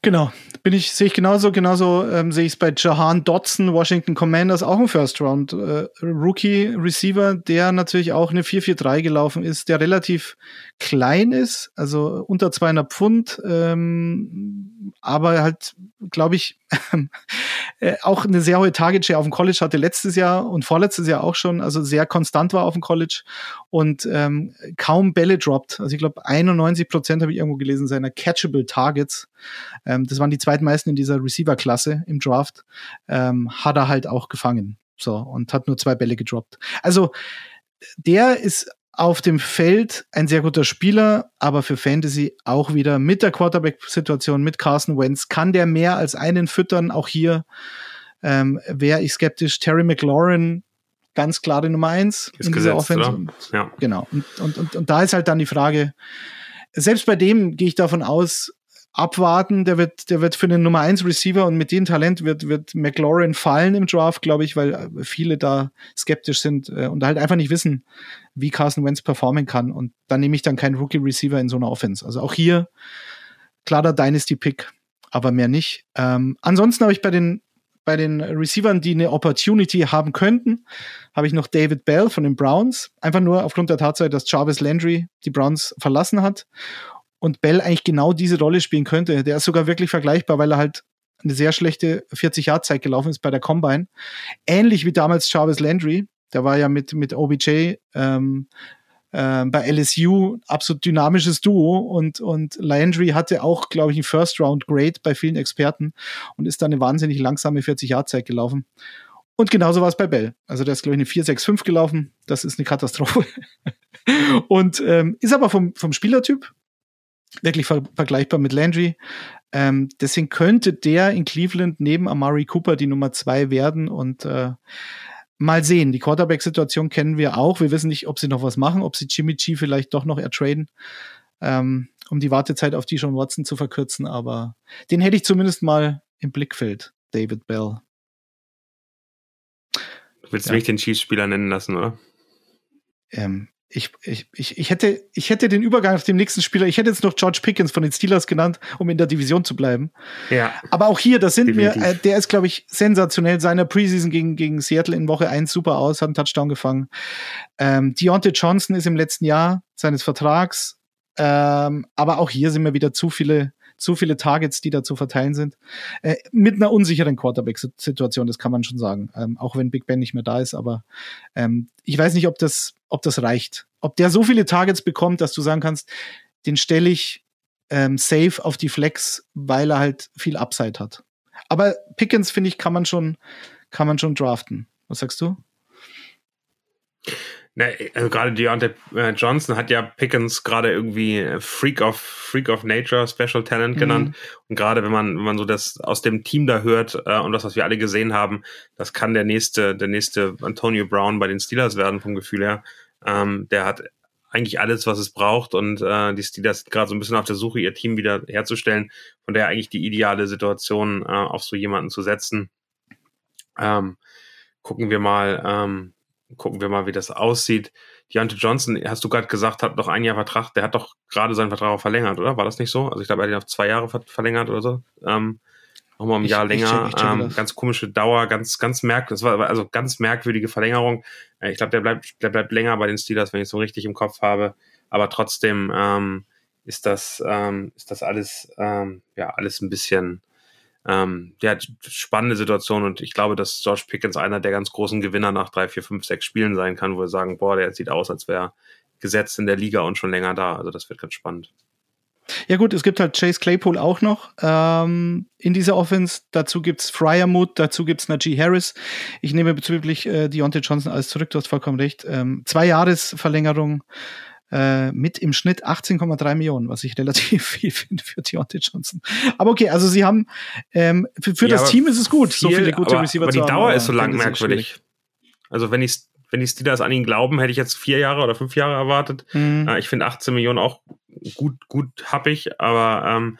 Genau, bin ich, sehe ich genauso, genauso ähm, sehe ich es bei Jahan Dodson, Washington Commanders, auch ein First Round äh, Rookie Receiver, der natürlich auch eine 4-4-3 gelaufen ist, der relativ klein ist, also unter 200 Pfund, ähm, aber halt, glaube ich, äh, auch eine sehr hohe Target Share auf dem College hatte letztes Jahr und vorletztes Jahr auch schon, also sehr konstant war auf dem College und ähm, kaum Bälle droppt. Also ich glaube 91 Prozent habe ich irgendwo gelesen seiner catchable Targets. Ähm, das waren die zweitmeisten in dieser Receiver-Klasse im Draft. Ähm, hat er halt auch gefangen. So und hat nur zwei Bälle gedroppt. Also der ist auf dem Feld ein sehr guter Spieler, aber für Fantasy auch wieder mit der Quarterback-Situation, mit Carson Wentz, kann der mehr als einen füttern. Auch hier ähm, wäre ich skeptisch. Terry McLaurin, ganz klar die Nummer eins ist in dieser Offense. Und, ja. Genau. Und, und, und, und da ist halt dann die Frage, selbst bei dem gehe ich davon aus, abwarten. Der wird, der wird für den Nummer 1 Receiver und mit dem Talent wird, wird McLaurin fallen im Draft, glaube ich, weil äh, viele da skeptisch sind äh, und halt einfach nicht wissen, wie Carson Wentz performen kann. Und dann nehme ich dann keinen Rookie Receiver in so einer Offense. Also auch hier klarer Dynasty Pick, aber mehr nicht. Ähm, ansonsten habe ich bei den bei den Receivern, die eine Opportunity haben könnten, habe ich noch David Bell von den Browns. Einfach nur aufgrund der Tatsache, dass Jarvis Landry die Browns verlassen hat und Bell eigentlich genau diese Rolle spielen könnte. Der ist sogar wirklich vergleichbar, weil er halt eine sehr schlechte 40-Jahr-Zeit gelaufen ist bei der Combine. Ähnlich wie damals Jarvis Landry. Der war ja mit, mit OBJ ähm, äh, bei LSU absolut dynamisches Duo und, und Landry hatte auch, glaube ich, ein First-Round-Grade bei vielen Experten und ist dann eine wahnsinnig langsame 40-Jahr-Zeit gelaufen. Und genauso war es bei Bell. Also der ist, glaube ich, eine 4-6-5 gelaufen. Das ist eine Katastrophe. und ähm, ist aber vom, vom Spielertyp wirklich ver vergleichbar mit Landry. Ähm, deswegen könnte der in Cleveland neben Amari Cooper die Nummer zwei werden und äh, mal sehen. Die Quarterback-Situation kennen wir auch. Wir wissen nicht, ob sie noch was machen, ob sie Jimmy G vielleicht doch noch ertraden, ähm, um die Wartezeit auf die John Watson zu verkürzen. Aber den hätte ich zumindest mal im Blickfeld, David Bell. Du willst ja. mich den Chiefs-Spieler nennen lassen, oder? Ähm, ich, ich, ich, ich, hätte, ich hätte den Übergang auf dem nächsten Spieler, ich hätte jetzt noch George Pickens von den Steelers genannt, um in der Division zu bleiben. Ja. Aber auch hier, das sind Definitiv. wir, äh, der ist, glaube ich, sensationell. Seiner Preseason gegen, gegen Seattle in Woche 1 super aus, hat einen Touchdown gefangen. Ähm, Deontay Johnson ist im letzten Jahr seines Vertrags. Ähm, aber auch hier sind mir wieder zu viele zu viele Targets, die da zu verteilen sind. Äh, mit einer unsicheren Quarterback-Situation, das kann man schon sagen. Ähm, auch wenn Big Ben nicht mehr da ist, aber ähm, ich weiß nicht, ob das, ob das reicht. Ob der so viele Targets bekommt, dass du sagen kannst, den stelle ich ähm, safe auf die Flex, weil er halt viel Upside hat. Aber Pickens, finde ich, kann man schon, kann man schon draften. Was sagst du? Ne, also gerade Deontay äh, Johnson hat ja Pickens gerade irgendwie äh, Freak of Freak of Nature, Special Talent genannt. Mhm. Und gerade wenn man wenn man so das aus dem Team da hört äh, und das, was wir alle gesehen haben, das kann der nächste der nächste Antonio Brown bei den Steelers werden vom Gefühl her. Ähm, der hat eigentlich alles, was es braucht und äh, die Steelers sind gerade so ein bisschen auf der Suche, ihr Team wieder herzustellen. Von der eigentlich die ideale Situation, äh, auf so jemanden zu setzen. Ähm, gucken wir mal. Ähm, gucken wir mal, wie das aussieht. Deontay Johnson, hast du gerade gesagt, hat noch ein Jahr Vertrag. Der hat doch gerade seinen Vertrag auch verlängert, oder? War das nicht so? Also ich glaube, er hat ihn auf zwei Jahre ver verlängert oder so. Ähm, nochmal ein Jahr länger. Ich check, ich check ähm, ganz komische Dauer, ganz, ganz merkwürdig. Das war also ganz merkwürdige Verlängerung. Äh, ich glaube, der bleibt, der bleibt länger bei den Steelers, wenn ich es so richtig im Kopf habe. Aber trotzdem ähm, ist das, ähm, ist das alles, ähm, ja, alles ein bisschen ähm, ja, spannende Situation und ich glaube, dass Josh Pickens einer der ganz großen Gewinner nach drei, vier, fünf, sechs Spielen sein kann, wo wir sagen, boah, der sieht aus, als wäre gesetzt in der Liga und schon länger da. Also das wird ganz spannend. Ja gut, es gibt halt Chase Claypool auch noch ähm, in dieser Offense. Dazu gibt's Fryermuth, dazu gibt's Najee Harris. Ich nehme bezüglich äh, Deontay Johnson alles zurück, du hast vollkommen recht. Ähm, zwei Jahresverlängerung äh, mit im Schnitt 18,3 Millionen, was ich relativ viel finde für Deontay Johnson. Aber okay, also sie haben ähm, für, für ja, das Team ist es gut, viel, so viele gute aber, Receiver aber zu haben. Aber die Dauer ist so lang merkwürdig. Also wenn ich wenn die Steelers an ihn glauben, hätte ich jetzt vier Jahre oder fünf Jahre erwartet. Mhm. Äh, ich finde 18 Millionen auch gut, gut happig, aber ähm,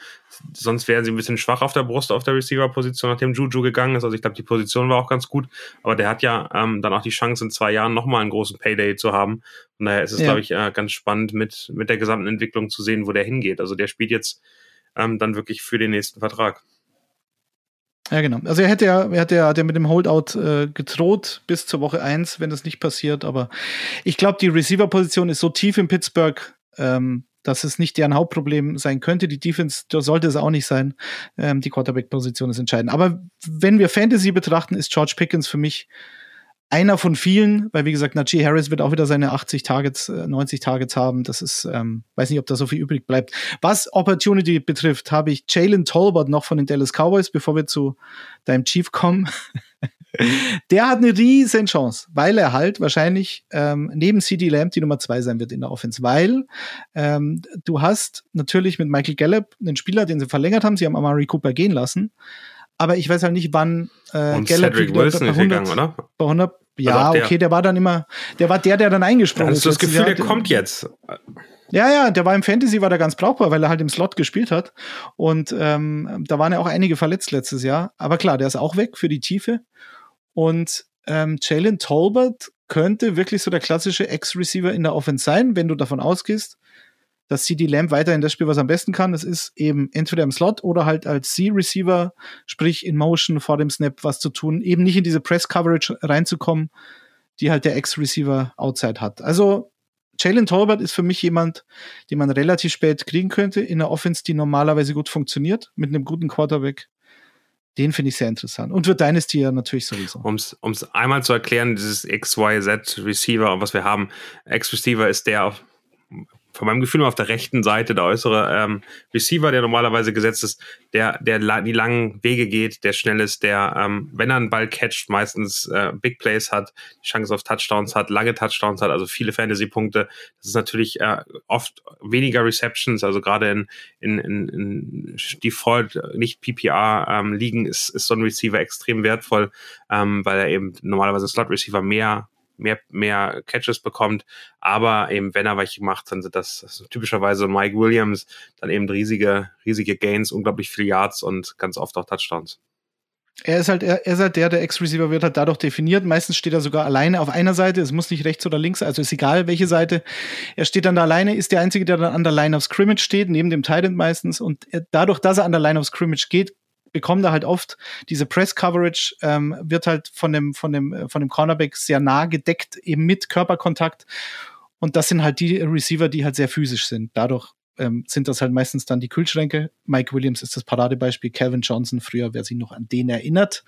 sonst wären sie ein bisschen schwach auf der Brust auf der Receiver-Position, nachdem Juju gegangen ist. Also ich glaube, die Position war auch ganz gut, aber der hat ja ähm, dann auch die Chance, in zwei Jahren nochmal einen großen Payday zu haben. Und daher ist es, ja. glaube ich, äh, ganz spannend mit, mit der gesamten Entwicklung zu sehen, wo der hingeht. Also der spielt jetzt ähm, dann wirklich für den nächsten Vertrag. Ja, genau. Also er hätte ja, er hätte ja, hat ja mit dem Holdout äh, gedroht bis zur Woche eins, wenn das nicht passiert. Aber ich glaube, die Receiver-Position ist so tief in Pittsburgh, ähm, dass es nicht deren Hauptproblem sein könnte. Die Defense sollte es auch nicht sein. Ähm, die Quarterback-Position ist entscheidend. Aber wenn wir Fantasy betrachten, ist George Pickens für mich einer von vielen, weil wie gesagt, Najee Harris wird auch wieder seine 80 Targets, 90 äh, Targets haben. Das ist, ähm, weiß nicht, ob da so viel übrig bleibt. Was Opportunity betrifft, habe ich Jalen Tolbert noch von den Dallas Cowboys, bevor wir zu deinem Chief kommen. der hat eine riesen Chance, weil er halt wahrscheinlich ähm, neben CD Lamb die Nummer zwei sein wird in der Offense, weil ähm, du hast natürlich mit Michael Gallup einen Spieler, den sie verlängert haben, sie haben Amari Cooper gehen lassen, aber ich weiß halt nicht, wann äh, Und Gallup Cedric Wilson bei 100, ist gegangen, oder? Bei 100, ja, der, okay, der war dann immer, der war der, der dann eingesprungen ist. Hast du das Gefühl, der kommt jetzt? Ja, ja, der war im Fantasy, war der ganz brauchbar, weil er halt im Slot gespielt hat. Und ähm, da waren ja auch einige verletzt letztes Jahr. Aber klar, der ist auch weg für die Tiefe. Und ähm, Jalen Tolbert könnte wirklich so der klassische Ex-Receiver in der Offense sein, wenn du davon ausgehst, dass CD Lamb weiterhin das Spiel, was am besten kann. Das ist eben entweder im Slot oder halt als C-Receiver, sprich in Motion vor dem Snap was zu tun, eben nicht in diese Press-Coverage reinzukommen, die halt der Ex-Receiver outside hat. Also Jalen Tolbert ist für mich jemand, den man relativ spät kriegen könnte in einer Offense, die normalerweise gut funktioniert, mit einem guten Quarterback. Den finde ich sehr interessant. Und für Dynasty ja natürlich sowieso. Um es einmal zu erklären, dieses XYZ Receiver, was wir haben. X-Receiver ist der, auf von meinem Gefühl auf der rechten Seite der äußere ähm, Receiver, der normalerweise gesetzt ist, der, der la die langen Wege geht, der schnell ist, der, ähm, wenn er einen Ball catcht, meistens äh, Big Plays hat, Chance auf Touchdowns hat, lange Touchdowns hat, also viele Fantasy-Punkte. Das ist natürlich äh, oft weniger Receptions, also gerade in, in, in, in Default, nicht PPR ähm, liegen, ist, ist so ein Receiver extrem wertvoll, ähm, weil er eben normalerweise Slot-Receiver mehr mehr, mehr Catches bekommt. Aber eben, wenn er welche macht, dann sind das, das typischerweise Mike Williams, dann eben riesige, riesige Gains, unglaublich viele Yards und ganz oft auch Touchdowns. Er ist halt, er, ist halt der, der Ex-Receiver wird halt dadurch definiert. Meistens steht er sogar alleine auf einer Seite. Es muss nicht rechts oder links, also ist egal, welche Seite. Er steht dann da alleine, ist der Einzige, der dann an der Line of Scrimmage steht, neben dem Titan meistens. Und er, dadurch, dass er an der Line of Scrimmage geht, bekommt er halt oft diese Press Coverage, ähm, wird halt von dem, von dem, äh, von dem Cornerback sehr nah gedeckt, eben mit Körperkontakt. Und das sind halt die Receiver, die halt sehr physisch sind. Dadurch ähm, sind das halt meistens dann die Kühlschränke. Mike Williams ist das Paradebeispiel, Calvin Johnson früher, wer sich noch an den erinnert.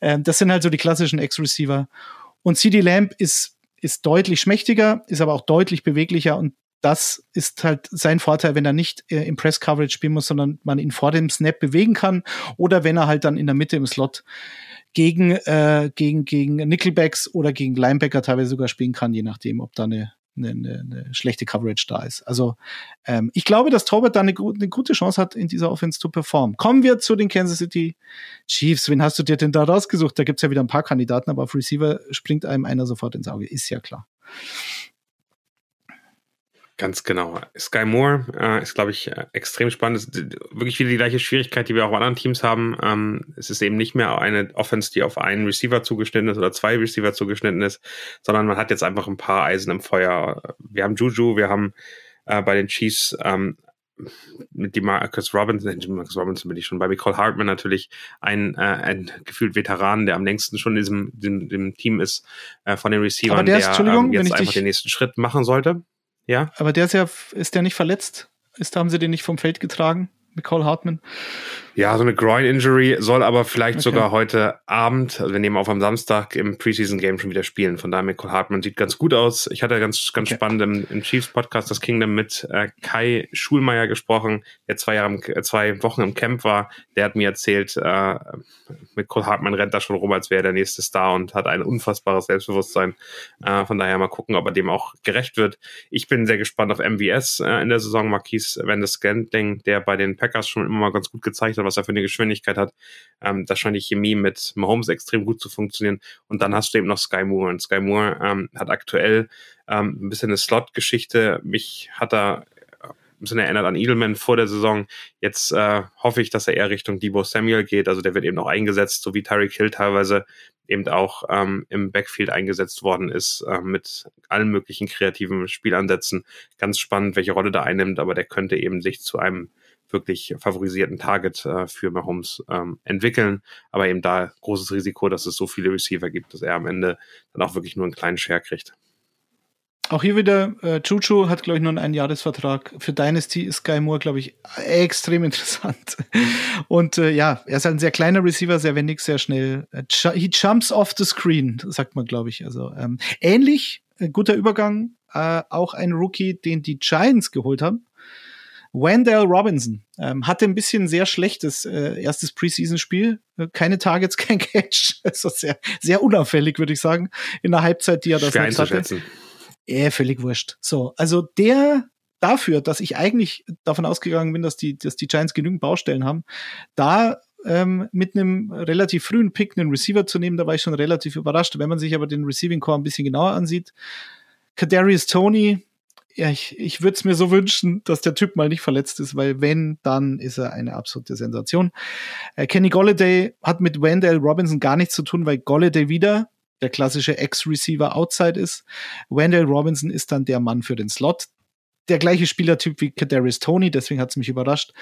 Ähm, das sind halt so die klassischen Ex-Receiver. Und CD Lamb ist, ist deutlich schmächtiger, ist aber auch deutlich beweglicher und das ist halt sein Vorteil, wenn er nicht äh, im Press Coverage spielen muss, sondern man ihn vor dem Snap bewegen kann oder wenn er halt dann in der Mitte im Slot gegen, äh, gegen, gegen Nickelbacks oder gegen Linebacker teilweise sogar spielen kann, je nachdem, ob da eine, eine, eine schlechte Coverage da ist. Also ähm, ich glaube, dass Taubert da eine, eine, gute Chance hat, in dieser Offense zu performen. Kommen wir zu den Kansas City Chiefs. Wen hast du dir denn da rausgesucht? Da gibt's ja wieder ein paar Kandidaten, aber auf Receiver springt einem einer sofort ins Auge. Ist ja klar. Ganz genau. Sky Moore äh, ist, glaube ich, äh, extrem spannend. Ist wirklich wieder die gleiche Schwierigkeit, die wir auch bei anderen Teams haben. Ähm, es ist eben nicht mehr eine Offense, die auf einen Receiver zugeschnitten ist oder zwei Receiver zugeschnitten ist, sondern man hat jetzt einfach ein paar Eisen im Feuer. Wir haben Juju, wir haben äh, bei den Chiefs ähm, mit die Marcus Robinson, Marcus Robinson bin ich schon bei Nicole Hartman natürlich ein, äh, ein gefühlt Veteran, der am längsten schon in diesem, diesem, diesem Team ist äh, von den Receivern, der, ist, der ähm, jetzt einfach den nächsten Schritt machen sollte. Ja. Aber der ist ja, ist der nicht verletzt? Ist, haben sie den nicht vom Feld getragen? Nicole Hartman? Ja, so eine Groin-Injury soll aber vielleicht okay. sogar heute Abend, also wir nehmen auf am Samstag im Preseason-Game schon wieder spielen. Von daher, Nicole Hartman sieht ganz gut aus. Ich hatte ganz, ganz okay. spannend im, im Chiefs-Podcast das Kingdom mit äh, Kai Schulmeier gesprochen, der zwei, Jahre im, äh, zwei Wochen im Camp war. Der hat mir erzählt, äh, Nicole Hartman rennt da schon rum, als wäre der nächste Star und hat ein unfassbares Selbstbewusstsein. Äh, von daher mal gucken, ob er dem auch gerecht wird. Ich bin sehr gespannt auf MVS äh, in der Saison. Marquise Van der Scantling, der bei den Packers schon immer mal ganz gut gezeigt hat, was er für eine Geschwindigkeit hat. Ähm, da scheint die Chemie mit Mahomes extrem gut zu funktionieren. Und dann hast du eben noch Sky Moore. Und Sky Moore ähm, hat aktuell ähm, ein bisschen eine Slot-Geschichte. Mich hat er ein bisschen erinnert an Edelman vor der Saison. Jetzt äh, hoffe ich, dass er eher Richtung Debo Samuel geht. Also der wird eben noch eingesetzt, so wie Tyreek Hill teilweise eben auch ähm, im Backfield eingesetzt worden ist, äh, mit allen möglichen kreativen Spielansätzen. Ganz spannend, welche Rolle da einnimmt, aber der könnte eben sich zu einem wirklich favorisierten Target äh, für Mahomes ähm, entwickeln. Aber eben da großes Risiko, dass es so viele Receiver gibt, dass er am Ende dann auch wirklich nur einen kleinen Share kriegt. Auch hier wieder, äh, Chuchu hat, glaube ich, nur einen Einjahresvertrag. Für Dynasty ist Sky Moore, glaube ich, extrem interessant. Und äh, ja, er ist halt ein sehr kleiner Receiver, sehr wendig, sehr schnell. Äh, he jumps off the screen, sagt man, glaube ich. Also ähm, ähnlich, äh, guter Übergang, äh, auch ein Rookie, den die Giants geholt haben. Wendell Robinson ähm, hatte ein bisschen sehr schlechtes äh, erstes Preseason-Spiel. Äh, keine Targets, kein Catch. Also sehr, sehr unauffällig, würde ich sagen, in der Halbzeit, die er das Schwer hatte. Äh, völlig wurscht. So, also der dafür, dass ich eigentlich davon ausgegangen bin, dass die, dass die Giants genügend Baustellen haben, da ähm, mit einem relativ frühen Pick einen Receiver zu nehmen, da war ich schon relativ überrascht. Wenn man sich aber den Receiving Core ein bisschen genauer ansieht, Kadarius Tony, ja, ich, ich würde es mir so wünschen, dass der Typ mal nicht verletzt ist, weil wenn, dann ist er eine absolute Sensation. Äh, Kenny Golladay hat mit Wendell Robinson gar nichts zu tun, weil Golladay wieder der klassische Ex-Receiver outside ist. Wendell Robinson ist dann der Mann für den Slot. Der gleiche Spielertyp wie Kadarius Tony, deswegen hat es mich überrascht.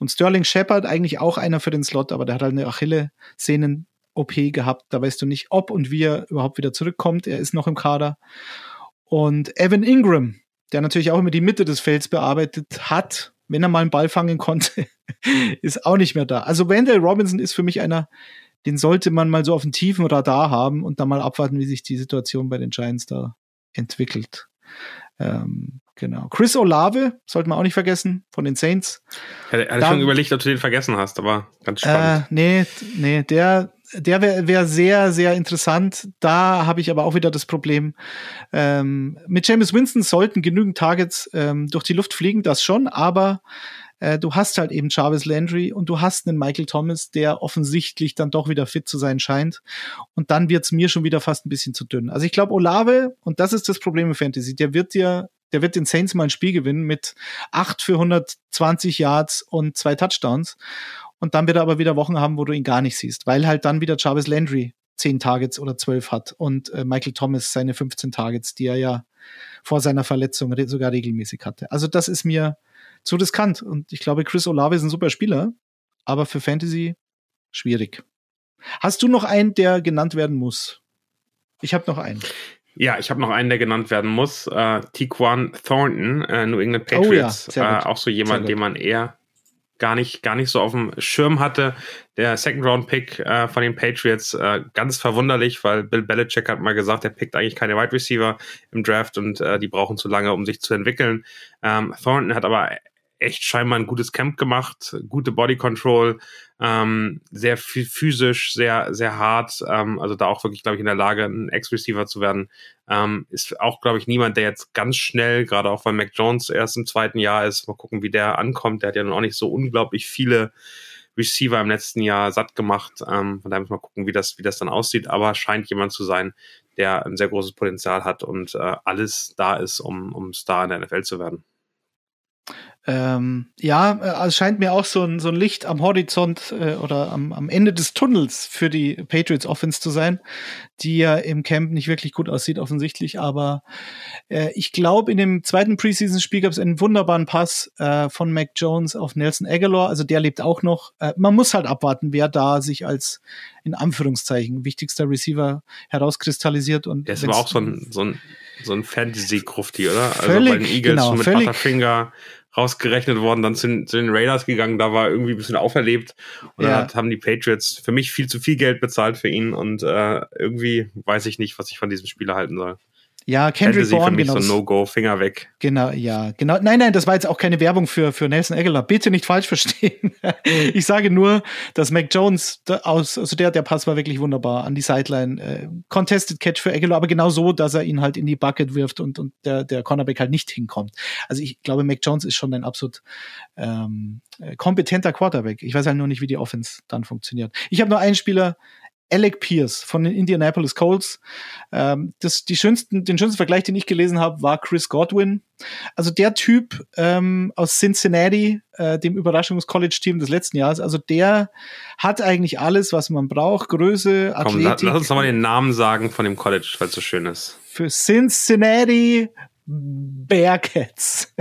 Und Sterling Shepard, eigentlich auch einer für den Slot, aber der hat halt eine Achille-Szenen-OP gehabt. Da weißt du nicht, ob und wie er überhaupt wieder zurückkommt. Er ist noch im Kader. Und Evan Ingram, der natürlich auch immer die Mitte des Felds bearbeitet hat, wenn er mal einen Ball fangen konnte, ist auch nicht mehr da. Also Wendell Robinson ist für mich einer, den sollte man mal so auf dem tiefen Radar haben und dann mal abwarten, wie sich die Situation bei den Giants da entwickelt. Ähm, genau. Chris Olave, sollte man auch nicht vergessen, von den Saints. Hatte, hatte schon überlegt, ob du den vergessen hast, aber ganz spannend. Äh, nee, nee, der, der wäre wär sehr, sehr interessant. Da habe ich aber auch wieder das Problem. Ähm, mit James Winston sollten genügend Targets ähm, durch die Luft fliegen, das schon, aber äh, du hast halt eben Jarvis Landry und du hast einen Michael Thomas, der offensichtlich dann doch wieder fit zu sein scheint. Und dann wird's mir schon wieder fast ein bisschen zu dünn. Also ich glaube, Olave, und das ist das Problem im Fantasy, der wird dir der wird den Saints mal ein Spiel gewinnen mit 8 für 120 Yards und zwei Touchdowns. Und dann wird er aber wieder Wochen haben, wo du ihn gar nicht siehst, weil halt dann wieder Jarvis Landry 10 Targets oder 12 hat und äh, Michael Thomas seine 15 Targets, die er ja vor seiner Verletzung re sogar regelmäßig hatte. Also das ist mir zu riskant und ich glaube, Chris Olave ist ein super Spieler, aber für Fantasy schwierig. Hast du noch einen, der genannt werden muss? Ich habe noch einen. Ja, ich habe noch einen, der genannt werden muss. Äh, Tiquan Thornton, äh, New England Patriots. Oh ja, äh, auch so jemand, den man eher gar nicht, gar nicht so auf dem Schirm hatte. Der Second-Round-Pick äh, von den Patriots, äh, ganz verwunderlich, weil Bill Belichick hat mal gesagt, er pickt eigentlich keine Wide Receiver im Draft und äh, die brauchen zu lange, um sich zu entwickeln. Ähm, Thornton hat aber echt scheinbar ein gutes Camp gemacht, gute Body Control, ähm, sehr physisch, sehr, sehr hart, ähm, also da auch wirklich, glaube ich, in der Lage, ein Ex-Receiver zu werden. Ähm, ist auch, glaube ich, niemand, der jetzt ganz schnell, gerade auch weil Mac Jones erst im zweiten Jahr ist, mal gucken, wie der ankommt. Der hat ja nun auch nicht so unglaublich viele Receiver im letzten Jahr satt gemacht. Ähm, von daher muss man gucken, wie das, wie das dann aussieht, aber scheint jemand zu sein, der ein sehr großes Potenzial hat und äh, alles da ist, um, um Star in der NFL zu werden. Ähm, ja, äh, es scheint mir auch so ein, so ein Licht am Horizont äh, oder am, am Ende des Tunnels für die Patriots Offense zu sein, die ja im Camp nicht wirklich gut aussieht, offensichtlich. Aber äh, ich glaube, in dem zweiten Preseason-Spiel gab es einen wunderbaren Pass äh, von Mac Jones auf Nelson Aguilar. Also der lebt auch noch. Äh, man muss halt abwarten, wer da sich als in Anführungszeichen wichtigster Receiver herauskristallisiert. Und der ist aber auch so ein, so ein, so ein Fantasy-Grufti, oder? Also völlig, also bei den Eagles genau, mit völlig, Butterfinger rausgerechnet worden, dann zu, den, zu den Raiders gegangen, da war irgendwie ein bisschen auferlebt und ja. dann hat, haben die Patriots für mich viel zu viel Geld bezahlt für ihn und äh, irgendwie weiß ich nicht, was ich von diesem Spieler halten soll. Ja, Kendrick Fantasy Bourne, genau. So No-Go, Finger weg. Genau, ja, genau. Nein, nein, das war jetzt auch keine Werbung für, für Nelson Aguilar. Bitte nicht falsch verstehen. ich sage nur, dass Mac Jones aus, also der, der Pass war wirklich wunderbar an die Sideline. Äh, contested Catch für Aguilar, aber genau so, dass er ihn halt in die Bucket wirft und, und der, der Cornerback halt nicht hinkommt. Also ich glaube, Mac Jones ist schon ein absolut ähm, kompetenter Quarterback. Ich weiß halt nur nicht, wie die Offense dann funktioniert. Ich habe nur einen Spieler, Alec Pierce von den Indianapolis Colts. Ähm, das, die schönsten, den schönsten Vergleich, den ich gelesen habe, war Chris Godwin. Also der Typ ähm, aus Cincinnati, äh, dem Überraschungs-College-Team des letzten Jahres, also der hat eigentlich alles, was man braucht. Größe, Athletik. Komm, lass uns nochmal den Namen sagen von dem College, weil es so schön ist. Für Cincinnati Bearcats.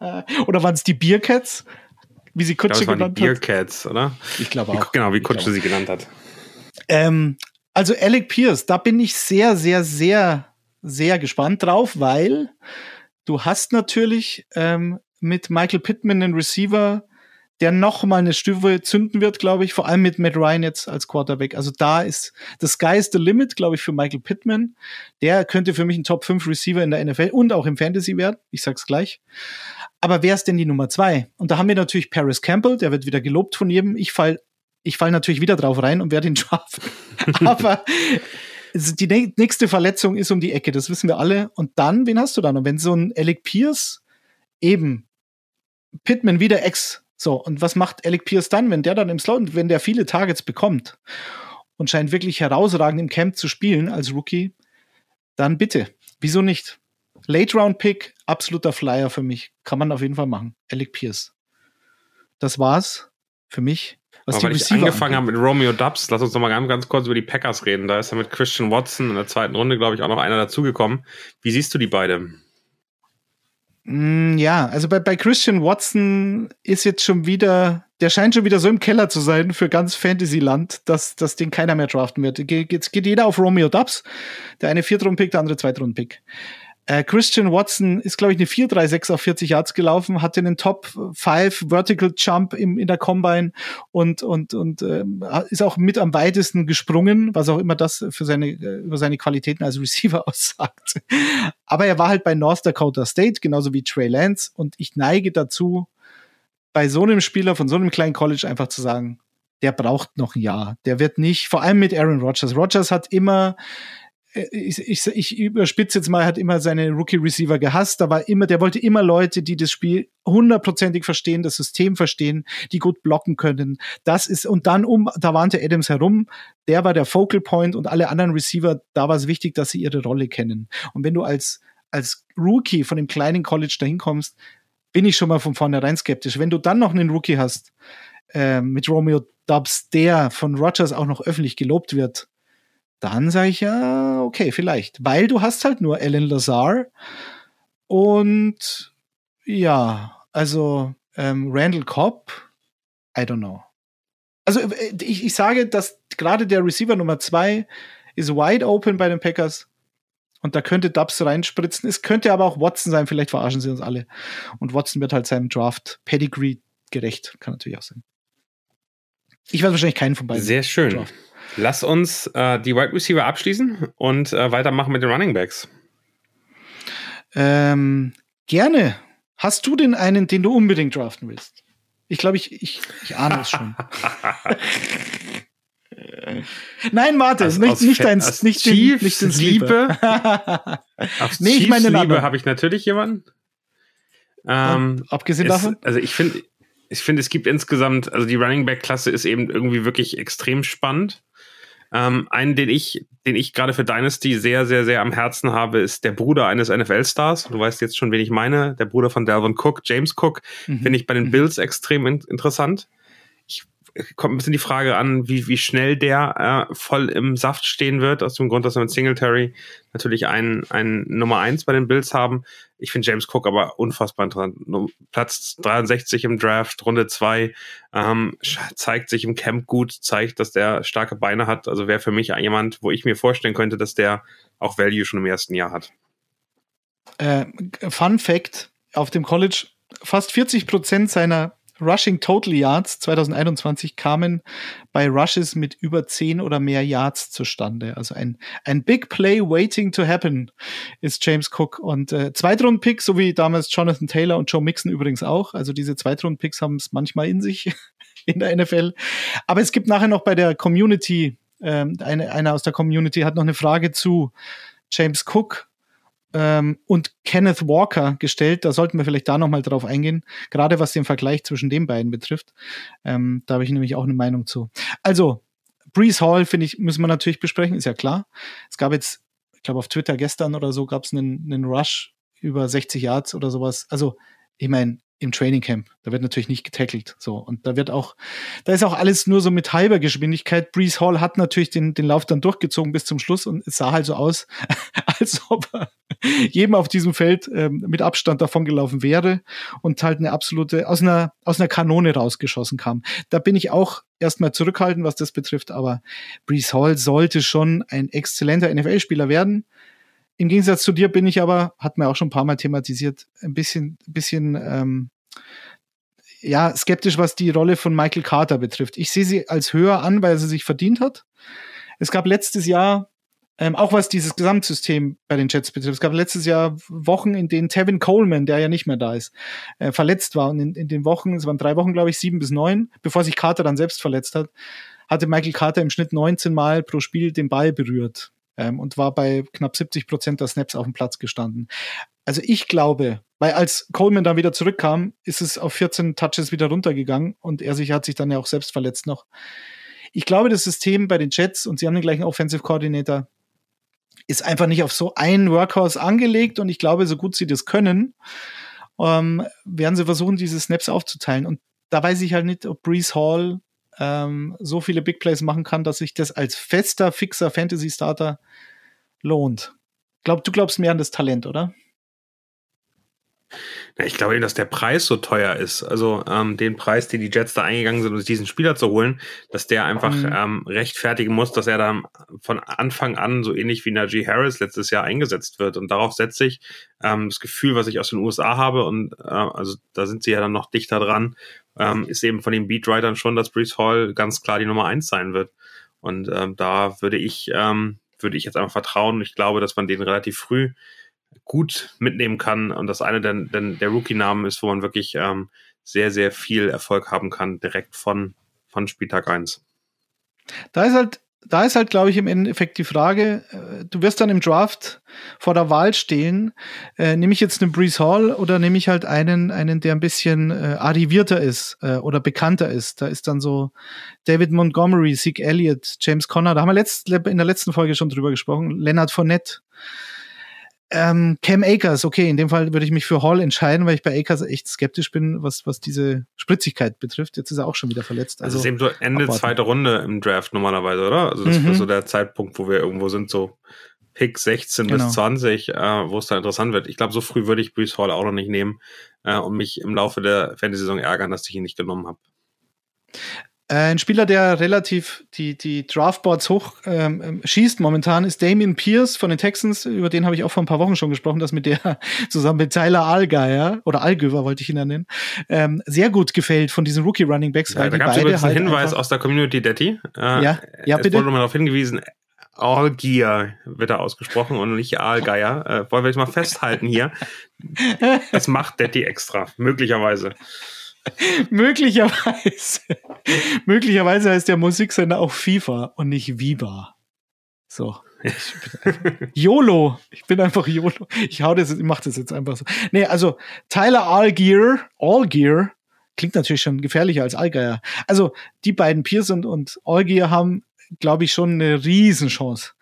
Oder waren es die Bearcats? Wie sie Kutsche genannt hat? Bearcats, oder? Ich glaube auch. Genau, wie Kutsche sie genannt hat. Ähm, also Alec Pierce, da bin ich sehr, sehr, sehr, sehr gespannt drauf, weil du hast natürlich ähm, mit Michael Pittman einen Receiver, der noch mal eine Stufe zünden wird, glaube ich, vor allem mit Matt Ryan jetzt als Quarterback. Also da ist the sky is the limit, glaube ich, für Michael Pittman. Der könnte für mich ein Top 5 Receiver in der NFL und auch im Fantasy werden. Ich sag's gleich. Aber wer ist denn die Nummer zwei? Und da haben wir natürlich Paris Campbell, der wird wieder gelobt von jedem. Ich fall ich falle natürlich wieder drauf rein und werde ihn draften. Aber die nächste Verletzung ist um die Ecke, das wissen wir alle. Und dann, wen hast du dann? Und wenn so ein Alec Pierce eben Pittman wieder ex, so, und was macht Alec Pierce dann, wenn der dann im Slot, wenn der viele Targets bekommt und scheint wirklich herausragend im Camp zu spielen als Rookie, dann bitte, wieso nicht? Late Round Pick, absoluter Flyer für mich. Kann man auf jeden Fall machen. Alec Pierce. Das war's für mich was Aber die weil ich angefangen habe mit Romeo Dubs, lass uns noch mal ganz, ganz kurz über die Packers reden. Da ist ja mit Christian Watson in der zweiten Runde, glaube ich, auch noch einer dazugekommen. Wie siehst du die beide? Mm, ja, also bei, bei Christian Watson ist jetzt schon wieder, der scheint schon wieder so im Keller zu sein für ganz Fantasyland, dass, dass den keiner mehr draften wird. Jetzt geht jeder auf Romeo Dubs, der eine Viertrunden-Pick, der andere Zweitrunden-Pick. Äh, Christian Watson ist, glaube ich, eine 4,36 auf 40 Yards gelaufen, hatte einen Top 5 Vertical Jump im, in der Combine und, und, und äh, ist auch mit am weitesten gesprungen, was auch immer das für seine, äh, über seine Qualitäten als Receiver aussagt. Aber er war halt bei North Dakota State, genauso wie Trey Lance. Und ich neige dazu, bei so einem Spieler von so einem kleinen College einfach zu sagen, der braucht noch ein Jahr. Der wird nicht, vor allem mit Aaron Rodgers. Rodgers hat immer ich, ich, ich überspitze jetzt mal, hat immer seine Rookie-Receiver gehasst, da war immer, der wollte immer Leute, die das Spiel hundertprozentig verstehen, das System verstehen, die gut blocken können. Das ist, und dann um, da warnte Adams herum, der war der Focal Point und alle anderen Receiver, da war es wichtig, dass sie ihre Rolle kennen. Und wenn du als, als Rookie von dem kleinen College dahin kommst, bin ich schon mal von vornherein skeptisch. Wenn du dann noch einen Rookie hast, äh, mit Romeo Dubs, der von Rogers auch noch öffentlich gelobt wird, dann sage ich ja, okay, vielleicht. Weil du hast halt nur Alan Lazar und ja, also ähm, Randall Cobb, I don't know. Also äh, ich, ich sage, dass gerade der Receiver Nummer zwei ist wide open bei den Packers. Und da könnte Dubs reinspritzen. Es könnte aber auch Watson sein. Vielleicht verarschen sie uns alle. Und Watson wird halt seinem Draft Pedigree gerecht. Kann natürlich auch sein. Ich werde wahrscheinlich keinen von beiden. Sehr schön. Draft. Lass uns äh, die Wide Receiver abschließen und äh, weitermachen mit den Running Backs. Ähm, gerne. Hast du denn einen, den du unbedingt draften willst? Ich glaube, ich, ich, ich ahne es schon. Nein, warte, also nicht, nicht dein, nicht den, nicht den Liebe. Aus nee, ich meine Liebe habe ich natürlich jemanden. Ähm, abgesehen davon? Also ich finde, ich finde, es gibt insgesamt, also die Running Back Klasse ist eben irgendwie wirklich extrem spannend. Ähm, einen, den ich, den ich gerade für Dynasty sehr, sehr, sehr am Herzen habe, ist der Bruder eines NFL-Stars. Du weißt jetzt schon, wen ich meine. Der Bruder von Dalvin Cook, James Cook, mhm. finde ich bei den mhm. Bills extrem in interessant kommt ein bisschen die Frage an, wie, wie schnell der äh, voll im Saft stehen wird, aus dem Grund, dass wir mit Singletary natürlich einen, einen Nummer eins bei den Bills haben. Ich finde James Cook aber unfassbar interessant. Platz 63 im Draft, Runde zwei ähm, zeigt sich im Camp gut, zeigt, dass der starke Beine hat. Also wäre für mich jemand, wo ich mir vorstellen könnte, dass der auch Value schon im ersten Jahr hat. Äh, Fun Fact, auf dem College fast 40 Prozent seiner Rushing Total Yards 2021 kamen bei Rushes mit über 10 oder mehr Yards zustande. Also ein, ein Big Play waiting to happen ist James Cook. Und äh, Zweitrunden-Pick, so wie damals Jonathan Taylor und Joe Mixon übrigens auch. Also diese Zweitrunden-Picks haben es manchmal in sich in der NFL. Aber es gibt nachher noch bei der Community, ähm, eine, einer aus der Community hat noch eine Frage zu James Cook ähm, und Kenneth Walker gestellt. Da sollten wir vielleicht da nochmal drauf eingehen, gerade was den Vergleich zwischen den beiden betrifft. Ähm, da habe ich nämlich auch eine Meinung zu. Also, Breeze Hall, finde ich, müssen wir natürlich besprechen, ist ja klar. Es gab jetzt, ich glaube, auf Twitter gestern oder so gab es einen, einen Rush über 60 Yards oder sowas. Also, ich meine, im Training Camp. Da wird natürlich nicht getackelt. So. Und da wird auch, da ist auch alles nur so mit halber Geschwindigkeit. Breeze Hall hat natürlich den, den Lauf dann durchgezogen bis zum Schluss und es sah halt so aus, als ob er jedem auf diesem Feld ähm, mit Abstand davon gelaufen wäre und halt eine absolute, aus einer, aus einer Kanone rausgeschossen kam. Da bin ich auch erstmal zurückhaltend, was das betrifft, aber Breeze Hall sollte schon ein exzellenter NFL-Spieler werden. Im Gegensatz zu dir bin ich aber, hat man auch schon ein paar Mal thematisiert, ein bisschen, bisschen ähm, ja, skeptisch, was die Rolle von Michael Carter betrifft. Ich sehe sie als höher an, weil sie sich verdient hat. Es gab letztes Jahr, ähm, auch was dieses Gesamtsystem bei den Jets betrifft, es gab letztes Jahr Wochen, in denen Tevin Coleman, der ja nicht mehr da ist, äh, verletzt war. Und in, in den Wochen, es waren drei Wochen, glaube ich, sieben bis neun, bevor sich Carter dann selbst verletzt hat, hatte Michael Carter im Schnitt 19 Mal pro Spiel den Ball berührt ähm, und war bei knapp 70 Prozent der Snaps auf dem Platz gestanden. Also ich glaube, weil als Coleman dann wieder zurückkam, ist es auf 14 Touches wieder runtergegangen und er sich hat sich dann ja auch selbst verletzt noch. Ich glaube, das System bei den Jets und sie haben den gleichen Offensive Coordinator ist einfach nicht auf so ein Workhorse angelegt und ich glaube, so gut sie das können, ähm, werden sie versuchen, diese Snaps aufzuteilen. Und da weiß ich halt nicht, ob Breeze Hall ähm, so viele Big Plays machen kann, dass sich das als fester, fixer Fantasy-Starter lohnt. Glaub, du glaubst mehr an das Talent, oder? Ja, ich glaube eben, dass der Preis so teuer ist. Also ähm, den Preis, den die Jets da eingegangen sind, um sich diesen Spieler zu holen, dass der einfach mhm. ähm, rechtfertigen muss, dass er dann von Anfang an so ähnlich wie Najee Harris letztes Jahr eingesetzt wird. Und darauf setze ich ähm, das Gefühl, was ich aus den USA habe. Und äh, also da sind sie ja dann noch dichter dran, ähm, ist eben von den Beatwritern schon, dass Brees Hall ganz klar die Nummer eins sein wird. Und ähm, da würde ich, ähm, würde ich jetzt einfach vertrauen. Ich glaube, dass man den relativ früh gut mitnehmen kann und das eine der, der, der Rookie-Namen ist, wo man wirklich ähm, sehr, sehr viel Erfolg haben kann, direkt von, von Spieltag 1. Da ist halt, da ist halt, glaube ich, im Endeffekt die Frage, äh, du wirst dann im Draft vor der Wahl stehen, äh, nehme ich jetzt einen Breeze Hall oder nehme ich halt einen, einen, der ein bisschen äh, arrivierter ist äh, oder bekannter ist. Da ist dann so David Montgomery, Zeke Elliott, James Conner, da haben wir letzt, in der letzten Folge schon drüber gesprochen, Leonard Fournette. Ähm, Cam Akers, okay, in dem Fall würde ich mich für Hall entscheiden, weil ich bei Akers echt skeptisch bin, was, was diese Spritzigkeit betrifft. Jetzt ist er auch schon wieder verletzt. Also, das ist eben so Ende abwarten. zweite Runde im Draft normalerweise, oder? Also das mhm. ist so der Zeitpunkt, wo wir irgendwo sind, so Pick 16 genau. bis 20, äh, wo es dann interessant wird. Ich glaube, so früh würde ich Bruce Hall auch noch nicht nehmen äh, und mich im Laufe der Fantasy-Saison ärgern, dass ich ihn nicht genommen habe. Äh, ein Spieler, der relativ die, die Draftboards hoch ähm, ähm, schießt momentan, ist Damian Pierce von den Texans. Über den habe ich auch vor ein paar Wochen schon gesprochen, dass mit der zusammen mit Tyler Allgeier oder Allgöver wollte ich ihn ja nennen, ähm, sehr gut gefällt von diesen Rookie Running Backs. Ja, da gab es übrigens halt einen Hinweis aus der Community, Detti. Äh, ja, ja, bitte. Es wurde mal darauf hingewiesen, Allgear wird da ausgesprochen und nicht Allgeier. Äh, wollen wir jetzt mal festhalten hier. Das macht Detti extra, möglicherweise. möglicherweise, möglicherweise heißt der Musiksender auch FIFA und nicht Viva. So. YOLO. Ich bin einfach YOLO. Ich hau das, ich mach das jetzt einfach so. Nee, also Tyler Allgear, Allgear, klingt natürlich schon gefährlicher als Allgeier. Also die beiden und, und Allgear haben, glaube ich, schon eine Riesenchance.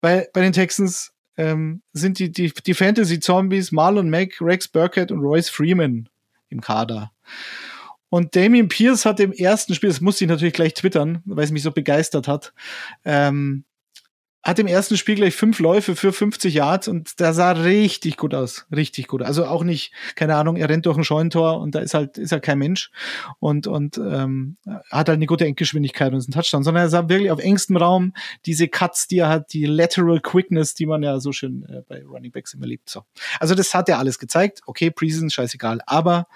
Bei, bei den Texans ähm, sind die, die, die Fantasy-Zombies Marlon Mack, Rex Burkett und Royce Freeman im Kader. Und Damien Pierce hat im ersten Spiel, das musste ich natürlich gleich twittern, weil es mich so begeistert hat, ähm, hat im ersten Spiel gleich fünf Läufe für 50 Yards und der sah richtig gut aus. Richtig gut. Also auch nicht, keine Ahnung, er rennt durch ein Scheunentor und da ist halt, ist halt kein Mensch und, und ähm, hat halt eine gute Endgeschwindigkeit und ist ein Touchdown, sondern er sah wirklich auf engstem Raum diese Cuts, die er hat, die Lateral Quickness, die man ja so schön äh, bei Running Backs immer liebt. So. Also das hat er alles gezeigt. Okay, Preseason, scheißegal. Aber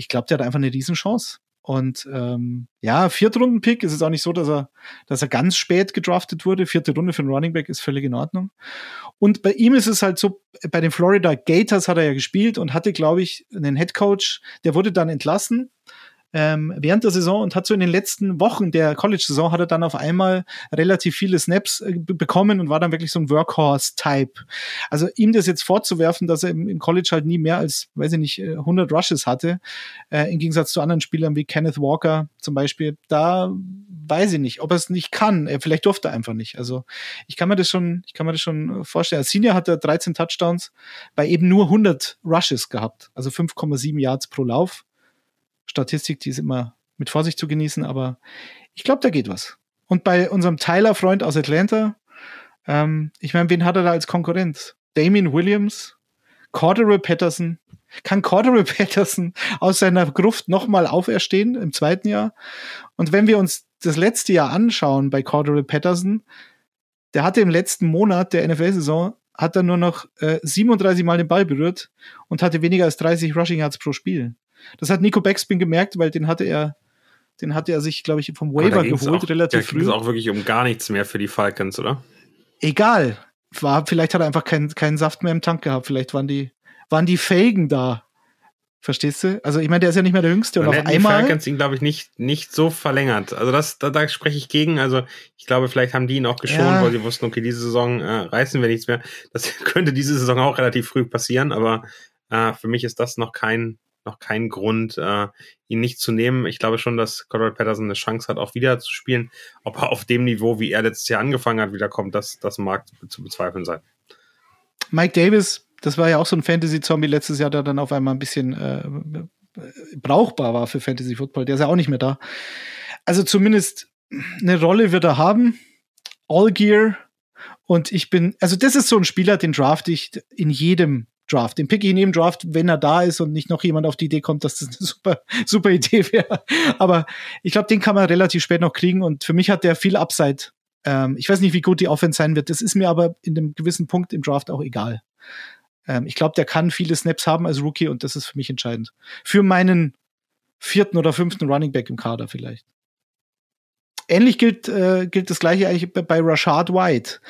ich glaube, der hat einfach eine Riesenchance. Und ähm, ja, Viertrunden-Pick ist es auch nicht so, dass er, dass er ganz spät gedraftet wurde. Vierte Runde für einen Running Back ist völlig in Ordnung. Und bei ihm ist es halt so, bei den Florida Gators hat er ja gespielt und hatte, glaube ich, einen Head Coach, der wurde dann entlassen ähm, während der Saison und hat so in den letzten Wochen der College-Saison hat er dann auf einmal relativ viele Snaps äh, bekommen und war dann wirklich so ein Workhorse-Type. Also ihm das jetzt vorzuwerfen, dass er im, im, College halt nie mehr als, weiß ich nicht, 100 äh, Rushes hatte, äh, im Gegensatz zu anderen Spielern wie Kenneth Walker zum Beispiel, da weiß ich nicht, ob er es nicht kann. Er vielleicht durfte er einfach nicht. Also ich kann mir das schon, ich kann mir das schon vorstellen. Als Senior hat er 13 Touchdowns bei eben nur 100 Rushes gehabt, also 5,7 Yards pro Lauf. Statistik, die ist immer mit Vorsicht zu genießen, aber ich glaube, da geht was. Und bei unserem Tyler-Freund aus Atlanta, ähm, ich meine, wen hat er da als Konkurrenz? Damien Williams, Cordero Patterson. Kann Cordero Patterson aus seiner Gruft nochmal auferstehen im zweiten Jahr? Und wenn wir uns das letzte Jahr anschauen bei Cordero Patterson, der hatte im letzten Monat der NFL-Saison hat er nur noch äh, 37 Mal den Ball berührt und hatte weniger als 30 Rushing Yards pro Spiel. Das hat Nico Backspin gemerkt, weil den hatte er, den hatte er sich, glaube ich, vom Waiver geholt, auch, relativ früh. Da auch wirklich um gar nichts mehr für die Falcons, oder? Egal. War, vielleicht hat er einfach keinen keinen Saft mehr im Tank gehabt. Vielleicht waren die, waren die Felgen da. Verstehst du? Also ich meine, der ist ja nicht mehr der Jüngste. Und, und auf einmal. Die Falcons ihn, glaube ich, nicht, nicht so verlängert. Also das, da, da spreche ich gegen. Also ich glaube, vielleicht haben die ihn auch geschont, ja. weil sie wussten, okay, diese Saison äh, reißen wir nichts mehr. Das könnte diese Saison auch relativ früh passieren, aber äh, für mich ist das noch kein, noch kein Grund, äh, ihn nicht zu nehmen. Ich glaube schon, dass Cordell Patterson eine Chance hat, auch wieder zu spielen. Ob er auf dem Niveau, wie er letztes Jahr angefangen hat, wiederkommt, das, das mag zu bezweifeln sein. Mike Davis, das war ja auch so ein Fantasy-Zombie letztes Jahr, der dann auf einmal ein bisschen äh, brauchbar war für Fantasy Football. Der ist ja auch nicht mehr da. Also zumindest eine Rolle wird er haben. All Gear. Und ich bin, also das ist so ein Spieler, den draft ich in jedem Draft. Den pick ich in jedem Draft, wenn er da ist und nicht noch jemand auf die Idee kommt, dass das eine super, super Idee wäre. Aber ich glaube, den kann man relativ spät noch kriegen und für mich hat der viel Upside. Ähm, ich weiß nicht, wie gut die Offense sein wird. Das ist mir aber in einem gewissen Punkt im Draft auch egal. Ähm, ich glaube, der kann viele Snaps haben als Rookie und das ist für mich entscheidend. Für meinen vierten oder fünften Running Back im Kader vielleicht. Ähnlich gilt, äh, gilt das gleiche eigentlich bei Rashad White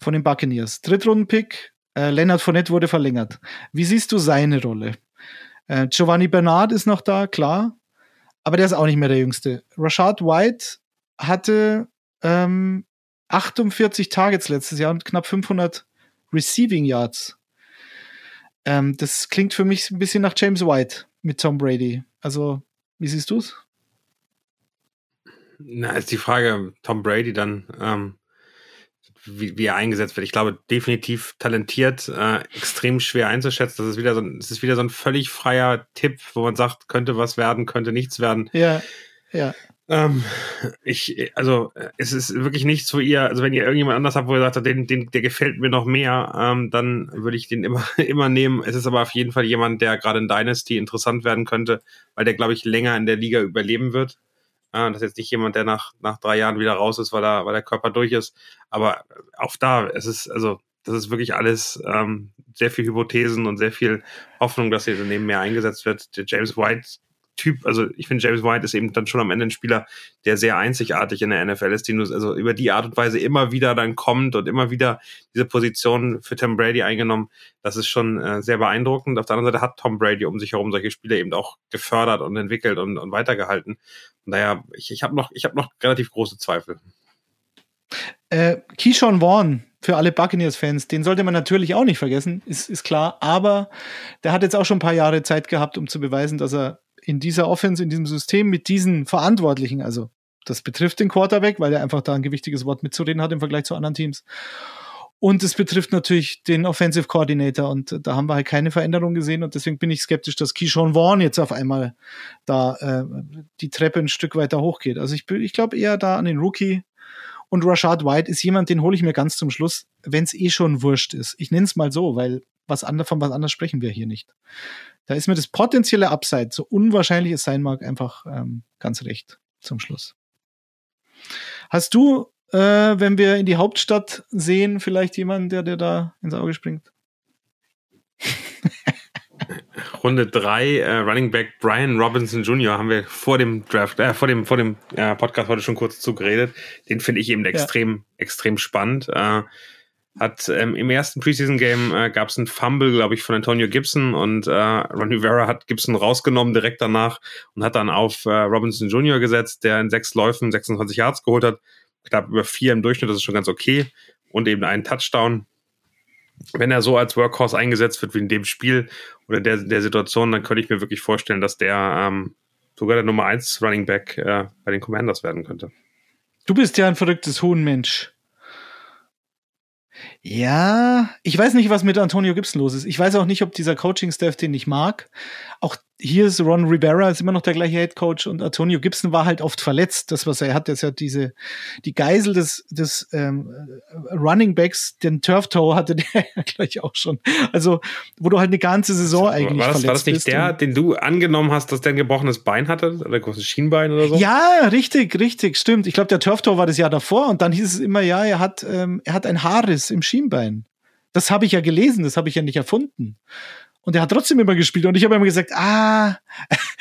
von den Buccaneers. Drittrunden-Pick, äh, Leonard Fournette wurde verlängert. Wie siehst du seine Rolle? Äh, Giovanni Bernard ist noch da, klar, aber der ist auch nicht mehr der Jüngste. Rashad White hatte ähm, 48 Targets letztes Jahr und knapp 500 Receiving Yards. Ähm, das klingt für mich ein bisschen nach James White mit Tom Brady. Also, wie siehst du es? Na, ist die Frage, Tom Brady dann ähm, wie, wie er eingesetzt wird. Ich glaube, definitiv talentiert, äh, extrem schwer einzuschätzen. Das ist wieder so ein, das ist wieder so ein völlig freier Tipp, wo man sagt, könnte was werden, könnte nichts werden. Ja, ja. Ähm, ich, also es ist wirklich nichts, wo ihr, also wenn ihr irgendjemand anders habt, wo ihr sagt, den, den, der gefällt mir noch mehr, ähm, dann würde ich den immer, immer nehmen. Es ist aber auf jeden Fall jemand, der gerade in Dynasty interessant werden könnte, weil der, glaube ich, länger in der Liga überleben wird. Ja, das ist jetzt nicht jemand, der nach, nach drei Jahren wieder raus ist, weil, er, weil der Körper durch ist. Aber auch da, es ist, also, das ist wirklich alles ähm, sehr viel Hypothesen und sehr viel Hoffnung, dass hier daneben mehr eingesetzt wird. Der James White Typ, also ich finde, James White ist eben dann schon am Ende ein Spieler, der sehr einzigartig in der NFL ist, den du also über die Art und Weise immer wieder dann kommt und immer wieder diese Position für Tom Brady eingenommen. Das ist schon äh, sehr beeindruckend. Auf der anderen Seite hat Tom Brady um sich herum solche Spieler eben auch gefördert und entwickelt und, und weitergehalten. Daher, ich, ich habe noch, habe noch relativ große Zweifel. Äh, Keyshawn Vaughn, für alle Buccaneers-Fans, den sollte man natürlich auch nicht vergessen, ist, ist klar, aber der hat jetzt auch schon ein paar Jahre Zeit gehabt, um zu beweisen, dass er in dieser Offense, in diesem System mit diesen Verantwortlichen, also das betrifft den Quarterback, weil er einfach da ein gewichtiges Wort mitzureden hat im Vergleich zu anderen Teams. Und es betrifft natürlich den Offensive Coordinator und da haben wir halt keine Veränderung gesehen und deswegen bin ich skeptisch, dass Keyshawn Vaughn jetzt auf einmal da äh, die Treppe ein Stück weiter hochgeht. Also ich, ich glaube eher da an den Rookie Und Rashad White ist jemand, den hole ich mir ganz zum Schluss, wenn es eh schon wurscht ist. Ich nenne es mal so, weil was andere, von was anderes sprechen wir hier nicht. Da ist mir das potenzielle Upside, so unwahrscheinlich es sein mag, einfach ähm, ganz recht zum Schluss. Hast du, äh, wenn wir in die Hauptstadt sehen, vielleicht jemanden, der dir da ins Auge springt? Runde 3, äh, Running Back Brian Robinson Jr. haben wir vor dem Draft, äh, vor dem, vor dem äh, Podcast heute schon kurz zugeredet. Den finde ich eben extrem, ja. extrem spannend. Äh, hat ähm, im ersten Preseason-Game äh, gab es einen Fumble, glaube ich, von Antonio Gibson und äh, Ron Rivera hat Gibson rausgenommen direkt danach und hat dann auf äh, Robinson Jr. gesetzt, der in sechs Läufen 26 Yards geholt hat. Knapp über vier im Durchschnitt, das ist schon ganz okay. Und eben einen Touchdown wenn er so als Workhorse eingesetzt wird wie in dem Spiel oder der, der Situation, dann könnte ich mir wirklich vorstellen, dass der ähm, sogar der Nummer 1 Running Back äh, bei den Commanders werden könnte. Du bist ja ein verrücktes Huhnmensch. Ja, ich weiß nicht, was mit Antonio Gibson los ist. Ich weiß auch nicht, ob dieser Coaching-Staff den ich mag. Auch hier ist Ron Rivera, ist immer noch der gleiche Head Coach und Antonio Gibson war halt oft verletzt. Das, was er hat, ist ja diese, die Geisel des, des ähm, Running Backs, den Turf Toe hatte der ja gleich auch schon. Also, wo du halt eine ganze Saison eigentlich war das, verletzt War das nicht der, den du angenommen hast, dass der ein gebrochenes Bein hatte? Oder ein großes Schienbein oder so? Ja, richtig, richtig, stimmt. Ich glaube, der Turf Toe war das Jahr davor und dann hieß es immer, ja, er hat, ähm, er hat ein Haarriss im Schienbein. Das habe ich ja gelesen, das habe ich ja nicht erfunden. Und er hat trotzdem immer gespielt. Und ich habe immer gesagt, ah,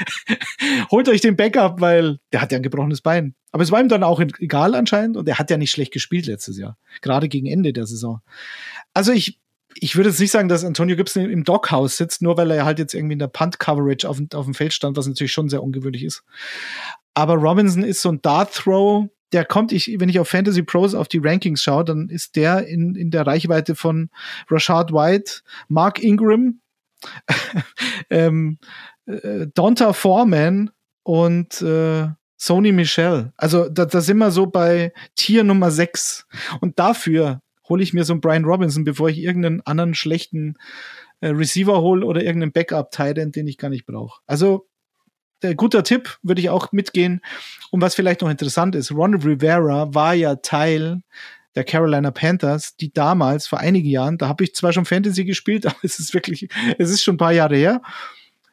holt euch den Backup, weil der hat ja ein gebrochenes Bein. Aber es war ihm dann auch egal anscheinend. Und er hat ja nicht schlecht gespielt letztes Jahr. Gerade gegen Ende der Saison. Also ich, ich würde jetzt nicht sagen, dass Antonio Gibson im Doghouse sitzt, nur weil er halt jetzt irgendwie in der Punt-Coverage auf, auf dem Feld stand, was natürlich schon sehr ungewöhnlich ist. Aber Robinson ist so ein Dart-Throw, der kommt, ich, wenn ich auf Fantasy Pros auf die Rankings schaue, dann ist der in, in der Reichweite von Rashad White, Mark Ingram, ähm, äh, Donta Foreman und äh, Sony Michel. Also da, da sind wir so bei Tier Nummer 6. Und dafür hole ich mir so einen Brian Robinson, bevor ich irgendeinen anderen schlechten äh, Receiver hole oder irgendeinen Backup-Titan, den ich gar nicht brauche. Also der guter Tipp, würde ich auch mitgehen. Und was vielleicht noch interessant ist, Ron Rivera war ja Teil der Carolina Panthers, die damals vor einigen Jahren, da habe ich zwar schon Fantasy gespielt, aber es ist wirklich, es ist schon ein paar Jahre her.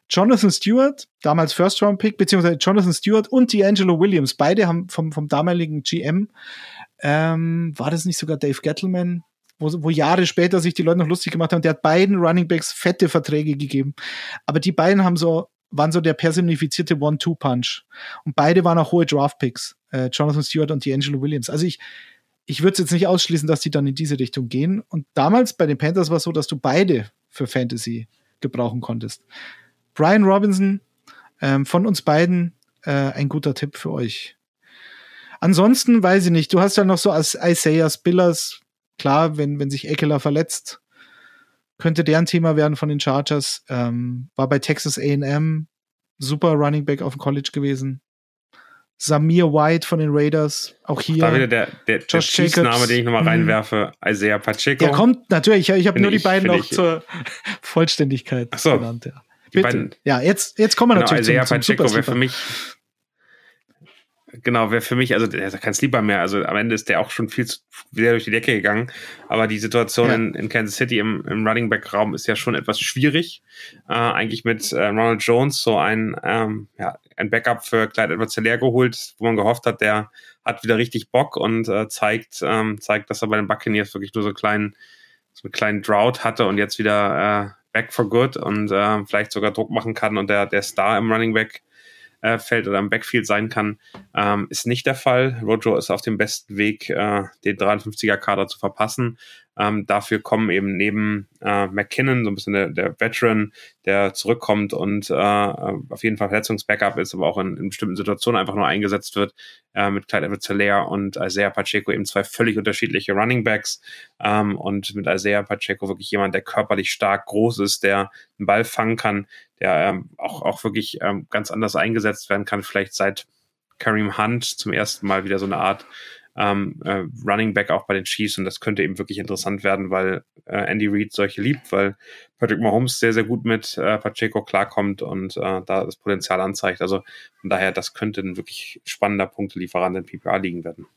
Jonathan Stewart, damals First Round Pick, beziehungsweise Jonathan Stewart und D'Angelo Williams, beide haben vom, vom damaligen GM, ähm, war das nicht sogar Dave Gettleman, wo, wo Jahre später sich die Leute noch lustig gemacht haben, der hat beiden Running Backs fette Verträge gegeben. Aber die beiden haben so, waren so der personifizierte One-Two-Punch. Und beide waren auch hohe Draft-Picks, äh, Jonathan Stewart und D'Angelo Williams. Also ich, ich würde es jetzt nicht ausschließen, dass die dann in diese Richtung gehen. Und damals bei den Panthers war es so, dass du beide für Fantasy gebrauchen konntest. Brian Robinson, ähm, von uns beiden äh, ein guter Tipp für euch. Ansonsten weiß ich nicht, du hast ja noch so als Isaiah Spillers, klar, wenn, wenn sich Eckler verletzt, könnte der ein Thema werden von den Chargers. Ähm, war bei Texas AM, super Running Back auf dem College gewesen. Samir White von den Raiders, auch hier. Da wieder der, der, Josh der Name, den ich nochmal mhm. reinwerfe, Isaiah Pacheco. Der kommt natürlich, ich, ich habe nur die beiden noch zur Vollständigkeit so. genannt. Ja. Bitte. Beiden, ja, jetzt, jetzt kommen wir genau, natürlich Isaiah zum, zum Pacheco wäre für mich Genau, wäre für mich, also der ist kein Sleeper mehr. Also am Ende ist der auch schon viel zu, sehr durch die Decke gegangen. Aber die Situation ja. in, in, Kansas City im, im Running Back Raum ist ja schon etwas schwierig. Äh, eigentlich mit äh, Ronald Jones so ein, ähm, ja, ein Backup für Clyde Edwards leer geholt, wo man gehofft hat, der hat wieder richtig Bock und äh, zeigt, ähm, zeigt, dass er bei den Buccaneers wirklich nur so einen kleinen, so einen kleinen Drought hatte und jetzt wieder äh, back for good und äh, vielleicht sogar Druck machen kann und der, der Star im Running Back äh, Feld oder im Backfield sein kann, ähm, ist nicht der Fall. Rojo ist auf dem besten Weg, äh, den 53er Kader zu verpassen. Ähm, dafür kommen eben neben äh, McKinnon, so ein bisschen der, der Veteran, der zurückkommt und äh, auf jeden Fall Verletzungsbackup ist, aber auch in, in bestimmten Situationen einfach nur eingesetzt wird, äh, mit Clyde edwards und Isaiah Pacheco eben zwei völlig unterschiedliche Running Backs ähm, und mit Isaiah Pacheco wirklich jemand, der körperlich stark groß ist, der einen Ball fangen kann, der ähm, auch, auch wirklich ähm, ganz anders eingesetzt werden kann, vielleicht seit Kareem Hunt zum ersten Mal wieder so eine Art ähm, äh, Running Back auch bei den Chiefs und das könnte eben wirklich interessant werden, weil äh, Andy Reid solche liebt, weil Patrick Mahomes sehr, sehr gut mit äh, Pacheco klarkommt und äh, da das Potenzial anzeigt. Also von daher, das könnte ein wirklich spannender Punktelieferant in PPA liegen werden.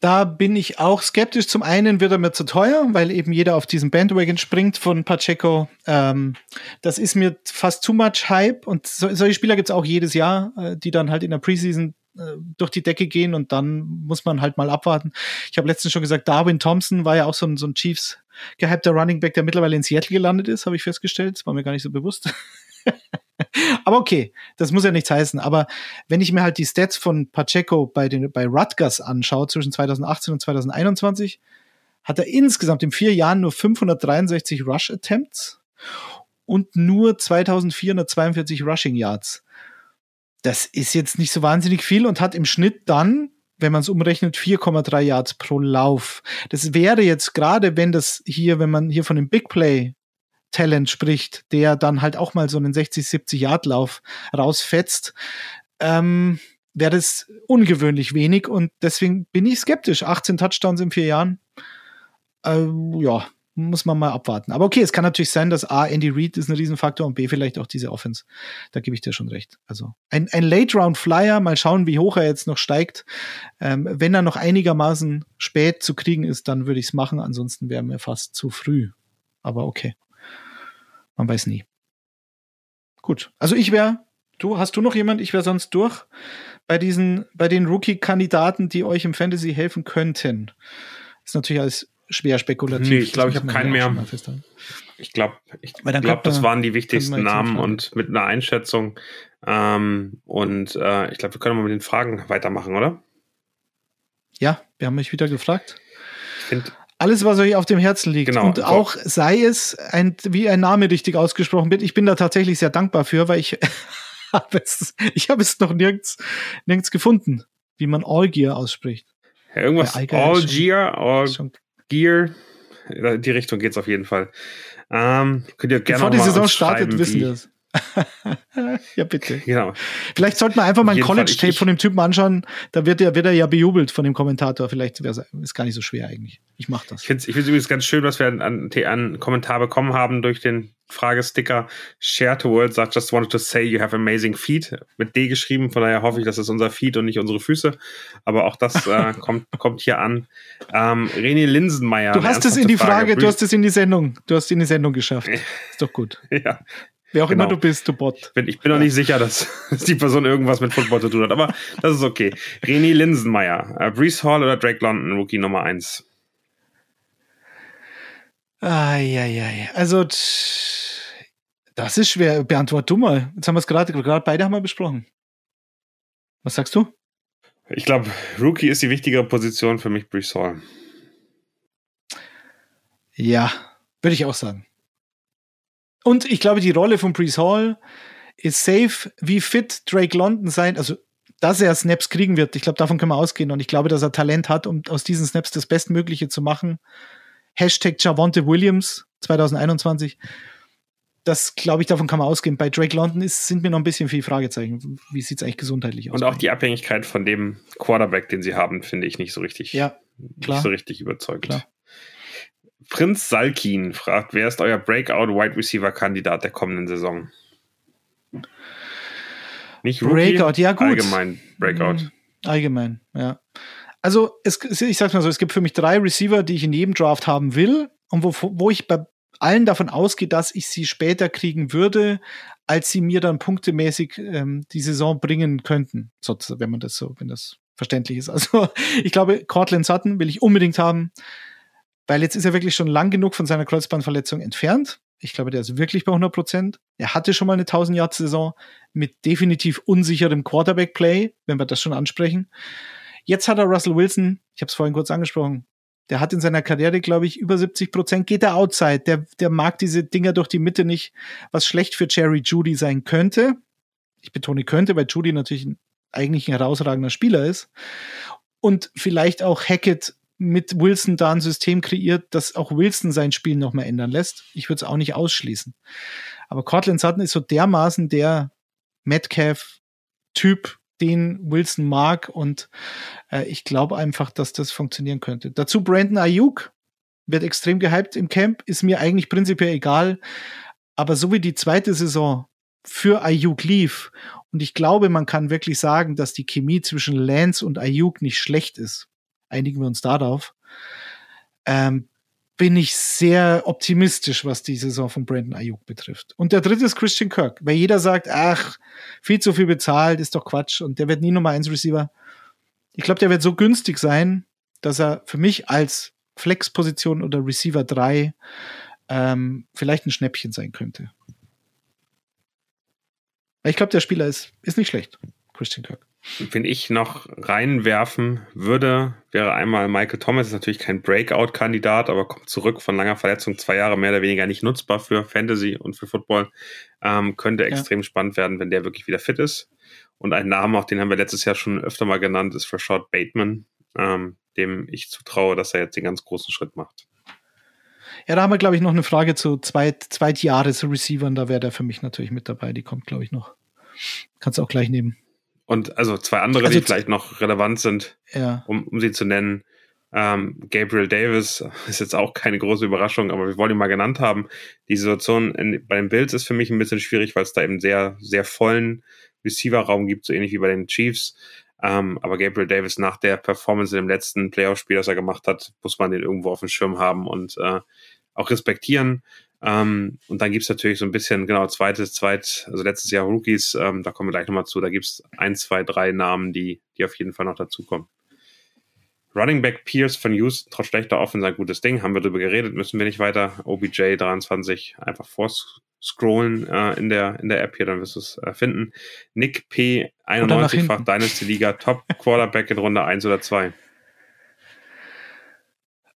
Da bin ich auch skeptisch. Zum einen wird er mir zu teuer, weil eben jeder auf diesen Bandwagon springt von Pacheco. Ähm, das ist mir fast too much Hype. Und so, solche Spieler gibt es auch jedes Jahr, äh, die dann halt in der Preseason durch die Decke gehen und dann muss man halt mal abwarten. Ich habe letztens schon gesagt, Darwin Thompson war ja auch so ein, so ein Chiefs gehypter Running Back, der mittlerweile in Seattle gelandet ist, habe ich festgestellt. Das war mir gar nicht so bewusst. Aber okay, das muss ja nichts heißen. Aber wenn ich mir halt die Stats von Pacheco bei, den, bei Rutgers anschaue zwischen 2018 und 2021, hat er insgesamt in vier Jahren nur 563 Rush Attempts und nur 2442 Rushing Yards. Das ist jetzt nicht so wahnsinnig viel und hat im Schnitt dann, wenn man es umrechnet, 4,3 Yards pro Lauf. Das wäre jetzt gerade, wenn das hier, wenn man hier von dem Big Play Talent spricht, der dann halt auch mal so einen 60, 70 Yard Lauf rausfetzt, ähm, wäre das ungewöhnlich wenig und deswegen bin ich skeptisch. 18 Touchdowns in vier Jahren, äh, ja, muss man mal abwarten. Aber okay, es kann natürlich sein, dass A, Andy Reid ist ein Riesenfaktor und B, vielleicht auch diese Offense. Da gebe ich dir schon recht. Also ein, ein Late-Round-Flyer, mal schauen, wie hoch er jetzt noch steigt. Ähm, wenn er noch einigermaßen spät zu kriegen ist, dann würde ich es machen. Ansonsten wäre mir fast zu früh. Aber okay. Man weiß nie. Gut. Also ich wäre, du, hast du noch jemand? Ich wäre sonst durch bei diesen, bei den Rookie-Kandidaten, die euch im Fantasy helfen könnten. Ist natürlich alles schwer spekulativ. Nee, ich glaube, ich habe keinen mehr. Ich glaube, ich glaube, das waren die wichtigsten Namen und mit einer Einschätzung. Ähm, und äh, ich glaube, wir können mal mit den Fragen weitermachen, oder? Ja, wir haben mich wieder gefragt. Ich finde, alles, was euch auf dem Herzen liegt. Genau. Und auch sei es, ein, wie ein Name richtig ausgesprochen wird. Ich bin da tatsächlich sehr dankbar für, weil ich habe es, ich habe es noch nirgends, nirgends gefunden, wie man Allgear ausspricht. Ja, irgendwas Allgear, All Gear. Die Richtung geht's auf jeden Fall. Ähm, könnt ihr gerne Bevor die Saison startet, wissen wir es. ja, bitte. Genau. Vielleicht sollten wir einfach mal ein College-Tape von dem Typen anschauen. Da wird er, wird er ja bejubelt von dem Kommentator. Vielleicht wäre es gar nicht so schwer eigentlich. Ich mache das. Ich finde es übrigens ganz schön, was wir an, an, an Kommentar bekommen haben durch den Fragesticker. Share to World sagt, just wanted to say you have amazing feet. Mit D geschrieben, von daher hoffe ich, das ist unser Feet und nicht unsere Füße. Aber auch das äh, kommt, kommt hier an. Ähm, René Linsenmeier. Du hast es in die Frage, Frage du hast es in die Sendung, du hast es in die Sendung geschafft. ist doch gut. ja. Wer auch genau. immer du bist, du Bot. Ich bin, ich bin ja. noch nicht sicher, dass, dass, die Person irgendwas mit Football zu tun hat, aber das ist okay. René Linsenmeier, äh, Brees Hall oder Drake London, Rookie Nummer 1? Ah, ja, ja, ja. Also, das ist schwer. Beantwort du mal. Jetzt haben wir es gerade, gerade beide haben wir besprochen. Was sagst du? Ich glaube, Rookie ist die wichtigere Position für mich, Brees Hall. Ja, würde ich auch sagen. Und ich glaube, die Rolle von Brees Hall ist safe, wie fit Drake London sein, also dass er Snaps kriegen wird. Ich glaube, davon können wir ausgehen. Und ich glaube, dass er Talent hat, um aus diesen Snaps das Bestmögliche zu machen. Hashtag Javonte Williams 2021. Das glaube ich, davon kann man ausgehen. Bei Drake London ist, sind mir noch ein bisschen viele Fragezeichen. Wie sieht es eigentlich gesundheitlich aus? Und auch die Abhängigkeit von dem Quarterback, den sie haben, finde ich nicht so richtig, ja, klar. nicht so richtig überzeugend. Klar. Prinz Salkin fragt, wer ist euer Breakout-Wide Receiver-Kandidat der kommenden Saison? Nicht Rookie, Breakout, ja gut. Allgemein Breakout. Mhm. Allgemein, ja. Also, es, ich sag's mal so, es gibt für mich drei Receiver, die ich in jedem Draft haben will und wo, wo ich bei allen davon ausgehe, dass ich sie später kriegen würde, als sie mir dann punktemäßig ähm, die Saison bringen könnten. So, wenn man das so, wenn das verständlich ist. Also, ich glaube, Cortland Sutton will ich unbedingt haben weil jetzt ist er wirklich schon lang genug von seiner Kreuzbandverletzung entfernt. Ich glaube, der ist wirklich bei 100 Prozent. Er hatte schon mal eine 1000 Yard Saison mit definitiv unsicherem Quarterback Play, wenn wir das schon ansprechen. Jetzt hat er Russell Wilson, ich habe es vorhin kurz angesprochen, der hat in seiner Karriere, glaube ich, über 70 Prozent, geht er outside. Der, der mag diese Dinger durch die Mitte nicht, was schlecht für Jerry Judy sein könnte. Ich betone könnte, weil Judy natürlich eigentlich ein herausragender Spieler ist. Und vielleicht auch Hackett mit Wilson da ein System kreiert, das auch Wilson sein Spiel nochmal ändern lässt. Ich würde es auch nicht ausschließen. Aber Cortland Sutton ist so dermaßen der Metcalf-Typ, den Wilson mag und äh, ich glaube einfach, dass das funktionieren könnte. Dazu Brandon Ayuk wird extrem gehypt im Camp, ist mir eigentlich prinzipiell egal. Aber so wie die zweite Saison für Ayuk lief und ich glaube, man kann wirklich sagen, dass die Chemie zwischen Lance und Ayuk nicht schlecht ist. Einigen wir uns darauf. Ähm, bin ich sehr optimistisch, was die Saison von Brandon Ayuk betrifft. Und der dritte ist Christian Kirk, weil jeder sagt, ach, viel zu viel bezahlt, ist doch Quatsch und der wird nie Nummer eins Receiver. Ich glaube, der wird so günstig sein, dass er für mich als Flex-Position oder Receiver 3 ähm, vielleicht ein Schnäppchen sein könnte. Ich glaube, der Spieler ist, ist nicht schlecht, Christian Kirk. Wenn ich noch reinwerfen würde, wäre einmal Michael Thomas, ist natürlich kein Breakout-Kandidat, aber kommt zurück von langer Verletzung, zwei Jahre mehr oder weniger nicht nutzbar für Fantasy und für Football. Ähm, könnte ja. extrem spannend werden, wenn der wirklich wieder fit ist. Und ein Name, auch den haben wir letztes Jahr schon öfter mal genannt, ist Rashad Bateman, ähm, dem ich zutraue, dass er jetzt den ganz großen Schritt macht. Ja, da haben wir, glaube ich, noch eine Frage zu Zweit Zweitjahres-Receivern. Da wäre der für mich natürlich mit dabei. Die kommt, glaube ich, noch. Kannst du auch gleich nehmen. Und also zwei andere, also die vielleicht noch relevant sind, ja. um, um sie zu nennen. Ähm, Gabriel Davis ist jetzt auch keine große Überraschung, aber wir wollen ihn mal genannt haben. Die Situation in, bei den Bills ist für mich ein bisschen schwierig, weil es da eben sehr, sehr vollen Receiver-Raum gibt, so ähnlich wie bei den Chiefs. Ähm, aber Gabriel Davis nach der Performance in dem letzten Playoff-Spiel, das er gemacht hat, muss man den irgendwo auf dem Schirm haben und äh, auch respektieren. Ähm, und dann gibt's natürlich so ein bisschen, genau, zweites, zweit, also letztes Jahr Rookies, ähm, da kommen wir gleich nochmal zu. Da gibt's ein, zwei, drei Namen, die, die auf jeden Fall noch dazukommen. Running Back Pierce von Houston, trotz schlechter Offense, ein gutes Ding. Haben wir darüber geredet, müssen wir nicht weiter. OBJ 23 einfach vorscrollen äh, in, der, in der App hier, dann wirst du es äh, finden. Nick P. 91 fach Dynasty Liga, Top Quarterback in Runde 1 oder 2.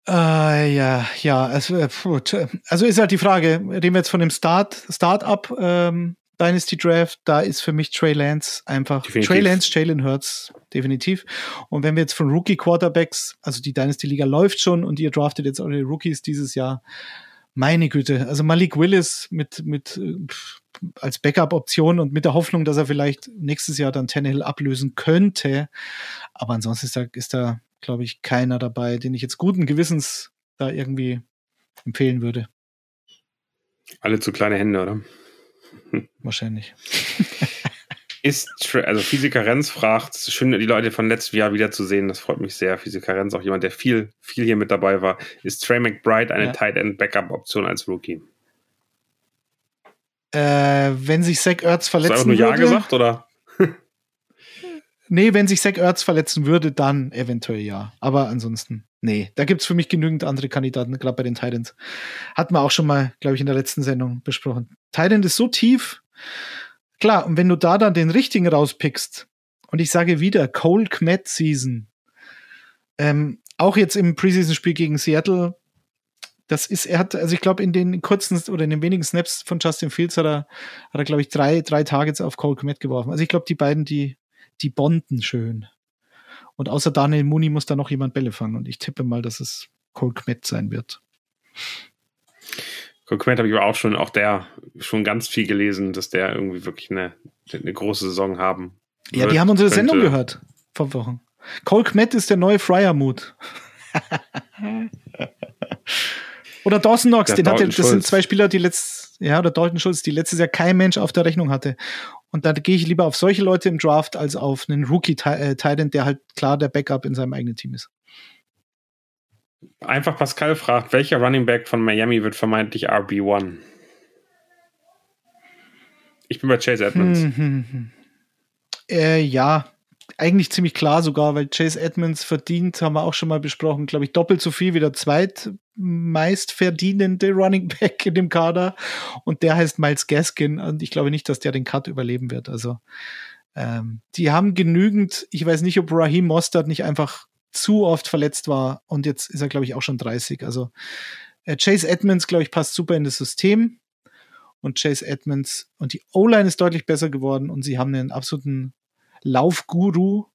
Äh, ja, ja, also, also ist halt die Frage, reden wir jetzt von dem Start, Start-up ähm, Dynasty Draft, da ist für mich Trey Lance einfach definitiv. Trey Lance, Jalen Hurts, definitiv. Und wenn wir jetzt von Rookie Quarterbacks, also die Dynasty Liga läuft schon und ihr draftet jetzt eure Rookies dieses Jahr, meine Güte, also Malik Willis mit, mit als Backup-Option und mit der Hoffnung, dass er vielleicht nächstes Jahr dann Tannehill ablösen könnte. Aber ansonsten ist da, ist da glaube ich, keiner dabei, den ich jetzt guten Gewissens da irgendwie empfehlen würde. Alle zu kleine Hände, oder? Wahrscheinlich. Ist, also Physiker Renz fragt, es ist schön, die Leute von letztem Jahr wiederzusehen. Das freut mich sehr. Physiker Renz, auch jemand, der viel, viel hier mit dabei war. Ist Trey McBride eine ja. Tight End Backup Option als Rookie? Äh, wenn sich Zach Ertz verletzen Hast du einfach nur Ja gesagt, oder? Nee, wenn sich Zach Ertz verletzen würde, dann eventuell ja. Aber ansonsten, nee. Da gibt's für mich genügend andere Kandidaten, gerade bei den Titans. Hatten wir auch schon mal, glaube ich, in der letzten Sendung besprochen. Titan ist so tief. Klar, und wenn du da dann den richtigen rauspickst, und ich sage wieder, Cold Kmet Season, ähm, auch jetzt im Preseason-Spiel gegen Seattle, das ist, er hat, also ich glaube, in den kurzen oder in den wenigen Snaps von Justin Fields hat er, hat er, glaube ich, drei, drei Targets auf Cole Kmet geworfen. Also ich glaube, die beiden, die, die bonden schön. Und außer Daniel Muni muss da noch jemand Bälle fangen. Und ich tippe mal, dass es Cole Kmet sein wird. Cole Kmet habe ich aber auch schon, auch der schon ganz viel gelesen, dass der irgendwie wirklich eine, eine große Saison haben. Ja, die haben unsere könnte. Sendung gehört vor Wochen. Cole Kmet ist der neue Fryermut. Oder Dawson Knox, den hatte, das sind zwei Spieler, die letzt, ja, oder Dalton Schulz, die letztes Jahr kein Mensch auf der Rechnung hatte. Und da gehe ich lieber auf solche Leute im Draft als auf einen Rookie-Titan, der halt klar der Backup in seinem eigenen Team ist. Einfach Pascal fragt, welcher Running Back von Miami wird vermeintlich RB1? Ich bin bei Chase Edmonds. Hm, hm, hm. Äh, ja, eigentlich ziemlich klar sogar, weil Chase Edmonds verdient, haben wir auch schon mal besprochen, glaube ich, doppelt so viel wie der zweitmeist verdienende Running Back in dem Kader. Und der heißt Miles Gaskin. Und ich glaube nicht, dass der den Cut überleben wird. Also, ähm, die haben genügend, ich weiß nicht, ob Raheem Mostert nicht einfach zu oft verletzt war. Und jetzt ist er, glaube ich, auch schon 30. Also, äh, Chase Edmonds, glaube ich, passt super in das System. Und Chase Edmonds und die O-Line ist deutlich besser geworden und sie haben einen absoluten Laufguru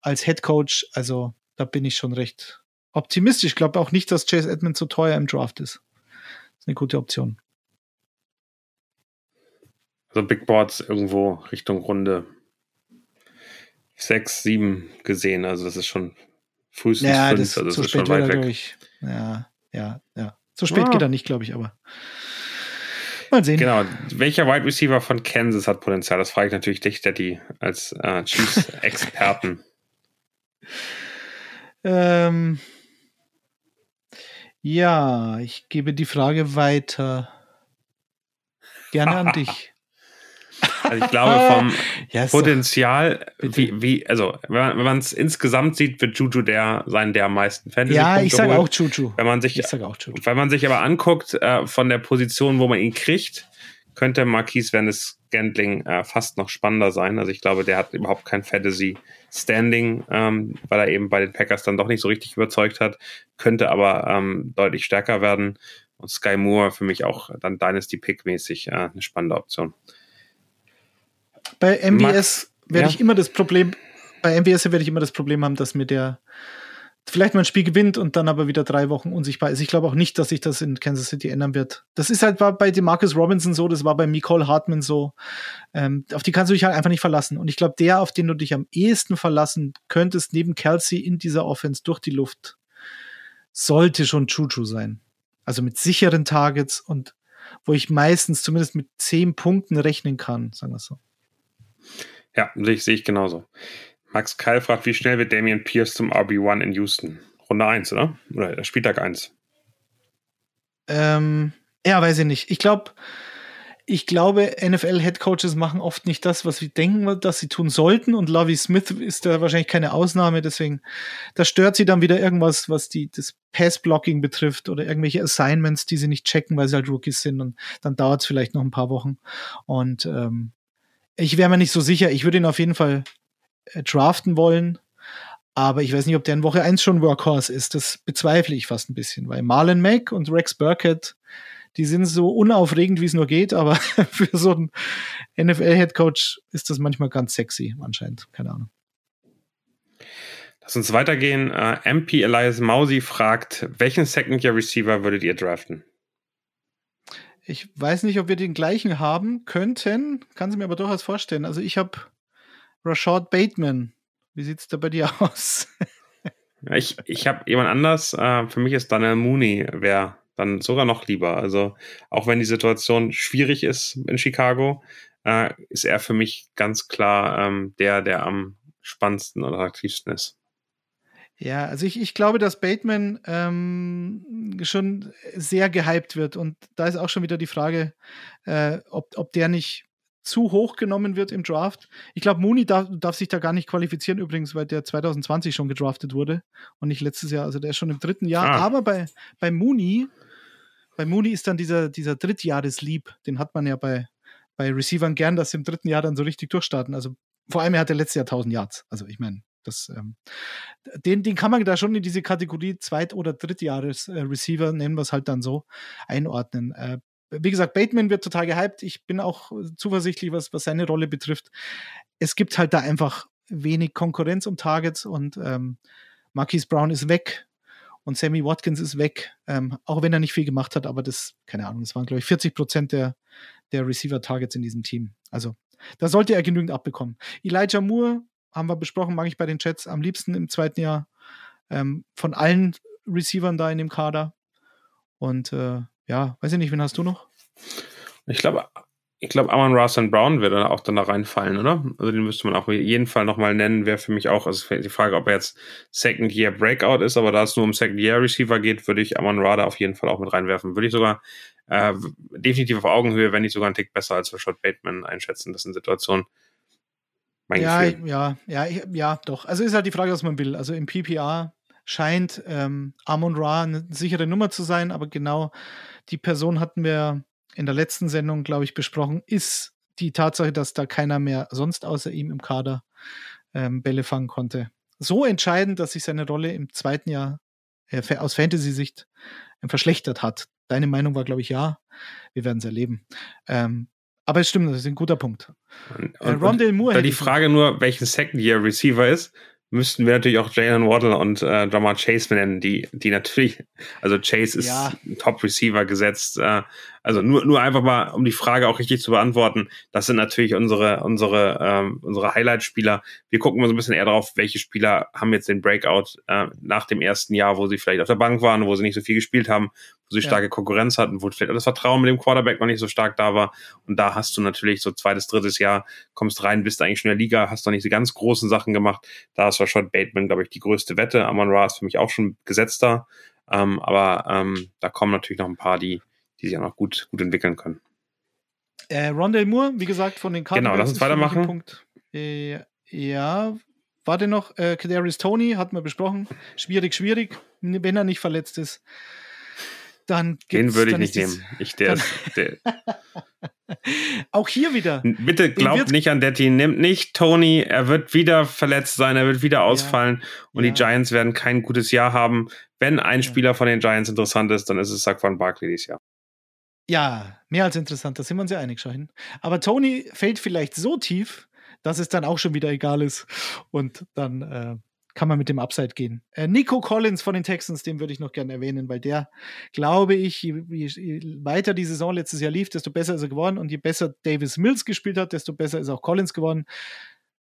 als Head Coach. Also da bin ich schon recht optimistisch. Ich glaube auch nicht, dass Chase Edmonds so teuer im Draft ist. Das ist eine gute Option. Also Big Boards irgendwo Richtung Runde 6, 7 gesehen. Also das ist schon frühestens ja, 5. Das, also das so ist schon weit weg. Ich, ja, ja, ja. So spät ah. geht er nicht, glaube ich, aber. Mal sehen. Genau. Welcher Wide Receiver von Kansas hat Potenzial? Das frage ich natürlich dich, Daddy, als äh, Chiefs-Experten. ähm, ja, ich gebe die Frage weiter. Gerne an dich. Also ich glaube, vom ja, Potenzial, wie, wie, also wenn man es insgesamt sieht, wird Juju der sein, der am meisten Fantasy Ja, ich sage auch Juju. Wenn man sich, ich sage auch Juju. Wenn man sich aber anguckt, äh, von der Position, wo man ihn kriegt, könnte Marquise Venice Gantling äh, fast noch spannender sein. Also ich glaube, der hat überhaupt kein Fantasy Standing, ähm, weil er eben bei den Packers dann doch nicht so richtig überzeugt hat, könnte aber ähm, deutlich stärker werden. Und Sky Moore für mich auch dann Dynasty Pick mäßig äh, eine spannende Option. Bei MBS werde ja. ich immer das Problem, bei MBS werde ich immer das Problem haben, dass mir der vielleicht mal ein Spiel gewinnt und dann aber wieder drei Wochen unsichtbar ist. Ich glaube auch nicht, dass sich das in Kansas City ändern wird. Das ist halt war bei Demarcus Robinson so, das war bei Nicole Hartman so. Ähm, auf die kannst du dich halt einfach nicht verlassen. Und ich glaube, der, auf den du dich am ehesten verlassen könntest, neben Kelsey in dieser Offense durch die Luft, sollte schon Chuchu sein. Also mit sicheren Targets und wo ich meistens zumindest mit zehn Punkten rechnen kann, sagen wir so. Ja, sehe ich, sehe ich genauso. Max Keil fragt, wie schnell wird Damian Pierce zum RB1 in Houston? Runde 1, oder? Oder Spieltag 1? Ähm, ja, weiß ich nicht. Ich glaube, ich glaube, NFL-Headcoaches machen oft nicht das, was sie denken, dass sie tun sollten. Und Lovie Smith ist da wahrscheinlich keine Ausnahme. Deswegen, da stört sie dann wieder irgendwas, was die, das Pass-Blocking betrifft oder irgendwelche Assignments, die sie nicht checken, weil sie halt Rookies sind. Und dann dauert es vielleicht noch ein paar Wochen. Und ähm, ich wäre mir nicht so sicher. Ich würde ihn auf jeden Fall äh, draften wollen. Aber ich weiß nicht, ob der in Woche 1 schon Workhorse ist. Das bezweifle ich fast ein bisschen, weil Marlon Mack und Rex Burkett, die sind so unaufregend, wie es nur geht, aber für so einen NFL-Headcoach ist das manchmal ganz sexy, anscheinend. Keine Ahnung. Lass uns weitergehen. Uh, äh, MP Elias Mausi fragt, welchen Second-Year-Receiver würdet ihr draften? Ich weiß nicht, ob wir den gleichen haben könnten, kann sie mir aber durchaus vorstellen. Also ich habe Rashad Bateman. Wie sieht es da bei dir aus? ich ich habe jemand anders. Äh, für mich ist Daniel Mooney wäre dann sogar noch lieber. Also auch wenn die Situation schwierig ist in Chicago, äh, ist er für mich ganz klar ähm, der, der am spannendsten oder attraktivsten ist. Ja, also ich, ich glaube, dass Bateman ähm, schon sehr gehypt wird. Und da ist auch schon wieder die Frage, äh, ob, ob der nicht zu hoch genommen wird im Draft. Ich glaube, Mooney darf, darf, sich da gar nicht qualifizieren übrigens, weil der 2020 schon gedraftet wurde und nicht letztes Jahr. Also der ist schon im dritten Jahr. Ah. Aber bei, bei Mooney, bei Mooney ist dann dieser, dieser Drittjahreslieb, den hat man ja bei, bei Receivern gern, dass sie im dritten Jahr dann so richtig durchstarten. Also vor allem, er hatte letztes Jahr 1000 Yards. Also ich meine, das, ähm, den, den kann man da schon in diese Kategorie Zweit- oder Drittjahres-Receiver, äh, nennen wir es halt dann so, einordnen. Äh, wie gesagt, Bateman wird total gehypt. Ich bin auch zuversichtlich, was, was seine Rolle betrifft. Es gibt halt da einfach wenig Konkurrenz um Targets und ähm, Marquise Brown ist weg und Sammy Watkins ist weg, ähm, auch wenn er nicht viel gemacht hat, aber das, keine Ahnung, das waren, glaube ich, 40 Prozent der, der Receiver-Targets in diesem Team. Also, da sollte er genügend abbekommen. Elijah Moore haben wir besprochen, mag ich bei den Chats am liebsten im zweiten Jahr ähm, von allen Receivern da in dem Kader. Und äh, ja, weiß ich nicht, wen hast du noch? Ich glaube, ich glaube, Amon Russell Brown wird dann auch dann da reinfallen, oder? Also den müsste man auch jeden Fall nochmal nennen, wäre für mich auch, also die Frage, ob er jetzt Second Year Breakout ist, aber da es nur um Second Year Receiver geht, würde ich Amon Rada auf jeden Fall auch mit reinwerfen. Würde ich sogar äh, definitiv auf Augenhöhe, wenn nicht sogar einen Tick besser als Rashad Bateman einschätzen. Das sind Situationen, mein ja, Gefühl. ja, ja, ja, doch. Also ist halt die Frage, was man will. Also im PPR scheint ähm, Amon Ra eine sichere Nummer zu sein, aber genau die Person hatten wir in der letzten Sendung, glaube ich, besprochen, ist die Tatsache, dass da keiner mehr sonst außer ihm im Kader ähm, Bälle fangen konnte. So entscheidend, dass sich seine Rolle im zweiten Jahr äh, aus Fantasy-Sicht äh, verschlechtert hat. Deine Meinung war, glaube ich, ja. Wir werden es erleben. Ähm, aber es stimmt, das ist ein guter Punkt. Und, äh, Rondell Moore. Da die Frage nur, welchen Second-Year-Receiver ist, müssten wir natürlich auch Jalen Waddle und äh, Jamar Chase benennen, die, die natürlich, also Chase ist ja. Top-Receiver gesetzt, äh, Also nur, nur einfach mal, um die Frage auch richtig zu beantworten, das sind natürlich unsere, unsere, ähm, unsere Highlight-Spieler. Wir gucken mal so ein bisschen eher darauf, welche Spieler haben jetzt den Breakout äh, nach dem ersten Jahr, wo sie vielleicht auf der Bank waren, wo sie nicht so viel gespielt haben, wo sie ja. starke Konkurrenz hatten, wo vielleicht auch das Vertrauen mit dem Quarterback noch nicht so stark da war. Und da hast du natürlich so zweites, drittes Jahr, kommst rein, bist eigentlich schon in der Liga, hast noch nicht die ganz großen Sachen gemacht. Da ist Rashad Bateman, glaube ich, die größte Wette. Amon Ra ist für mich auch schon gesetzter. Ähm, aber ähm, da kommen natürlich noch ein paar, die, die sich auch noch gut, gut entwickeln können. Äh, Rondell Moore, wie gesagt, von den Karten. Genau, lass uns weitermachen. Äh, ja, warte noch, äh, Kadarius Tony hatten wir besprochen. Schwierig, schwierig, wenn er nicht verletzt ist. Dann Den würde ich nicht nehmen. Ich, der ist, der Auch hier wieder. Bitte glaubt nicht an Detti, nimmt nicht Tony, er wird wieder verletzt sein, er wird wieder ausfallen ja, und ja. die Giants werden kein gutes Jahr haben. Wenn ein Spieler von den Giants interessant ist, dann ist es Saquon Barkley dieses Jahr. Ja, mehr als interessant, da sind wir uns ja einig, Schein. Aber Tony fällt vielleicht so tief, dass es dann auch schon wieder egal ist. Und dann äh, kann man mit dem Upside gehen. Äh, Nico Collins von den Texans, den würde ich noch gerne erwähnen, weil der, glaube ich, je, je, weiter die Saison letztes Jahr lief, desto besser ist er geworden. Und je besser Davis Mills gespielt hat, desto besser ist auch Collins geworden.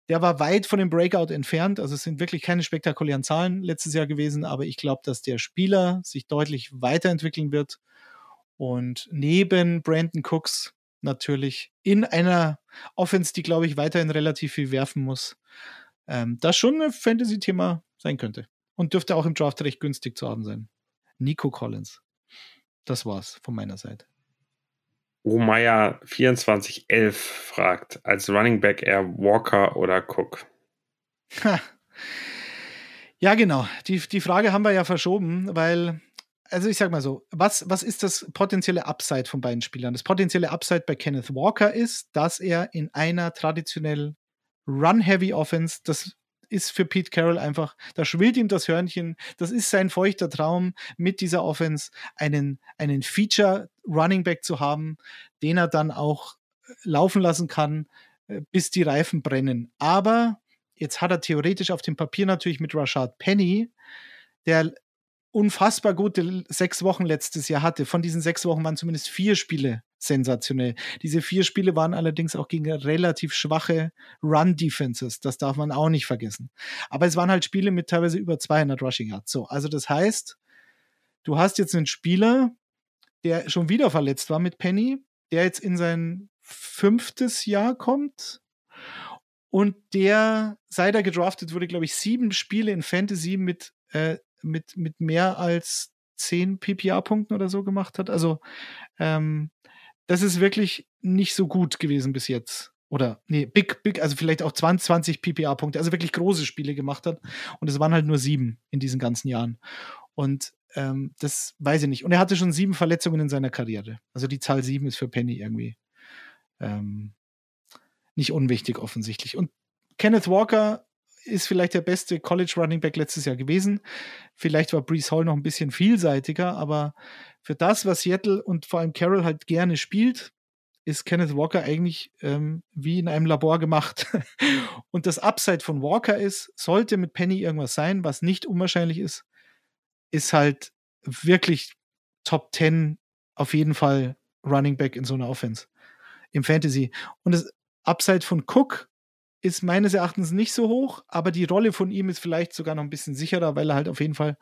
Der war weit von dem Breakout entfernt. Also es sind wirklich keine spektakulären Zahlen letztes Jahr gewesen, aber ich glaube, dass der Spieler sich deutlich weiterentwickeln wird. Und neben Brandon Cooks natürlich in einer Offense, die, glaube ich, weiterhin relativ viel werfen muss, ähm, das schon ein Fantasy-Thema sein könnte. Und dürfte auch im Draft recht günstig zu haben sein. Nico Collins. Das war's von meiner Seite. Romaya 2411 fragt, als Running Back eher Walker oder Cook? Ha. Ja, genau. Die, die Frage haben wir ja verschoben, weil, also ich sag mal so, was, was ist das potenzielle Upside von beiden Spielern? Das potenzielle Upside bei Kenneth Walker ist, dass er in einer traditionell Run-Heavy Offense, das ist für Pete Carroll einfach, da schwillt ihm das Hörnchen. Das ist sein feuchter Traum, mit dieser Offense einen, einen Feature Running Back zu haben, den er dann auch äh, laufen lassen kann, äh, bis die Reifen brennen. Aber jetzt hat er theoretisch auf dem Papier natürlich mit Rashad Penny, der unfassbar gute sechs Wochen letztes Jahr hatte. Von diesen sechs Wochen waren zumindest vier Spiele sensationell. Diese vier Spiele waren allerdings auch gegen relativ schwache Run-Defenses. Das darf man auch nicht vergessen. Aber es waren halt Spiele mit teilweise über 200 Rushing Yards. So, also das heißt, du hast jetzt einen Spieler, der schon wieder verletzt war mit Penny, der jetzt in sein fünftes Jahr kommt und der, seit er gedraftet wurde, glaube ich, sieben Spiele in Fantasy mit, äh, mit, mit mehr als zehn PPA-Punkten oder so gemacht hat. Also ähm, das ist wirklich nicht so gut gewesen bis jetzt. Oder, nee, big, big, also vielleicht auch 20, 20 PPA-Punkte, also wirklich große Spiele gemacht hat. Und es waren halt nur sieben in diesen ganzen Jahren. Und ähm, das weiß ich nicht. Und er hatte schon sieben Verletzungen in seiner Karriere. Also die Zahl sieben ist für Penny irgendwie ähm, nicht unwichtig offensichtlich. Und Kenneth Walker ist vielleicht der beste College Running Back letztes Jahr gewesen. Vielleicht war Brees Hall noch ein bisschen vielseitiger, aber für das, was Seattle und vor allem Carroll halt gerne spielt, ist Kenneth Walker eigentlich ähm, wie in einem Labor gemacht. und das Upside von Walker ist, sollte mit Penny irgendwas sein, was nicht unwahrscheinlich ist, ist halt wirklich Top 10 auf jeden Fall Running Back in so einer Offense im Fantasy. Und das Upside von Cook ist meines Erachtens nicht so hoch, aber die Rolle von ihm ist vielleicht sogar noch ein bisschen sicherer, weil er halt auf jeden Fall,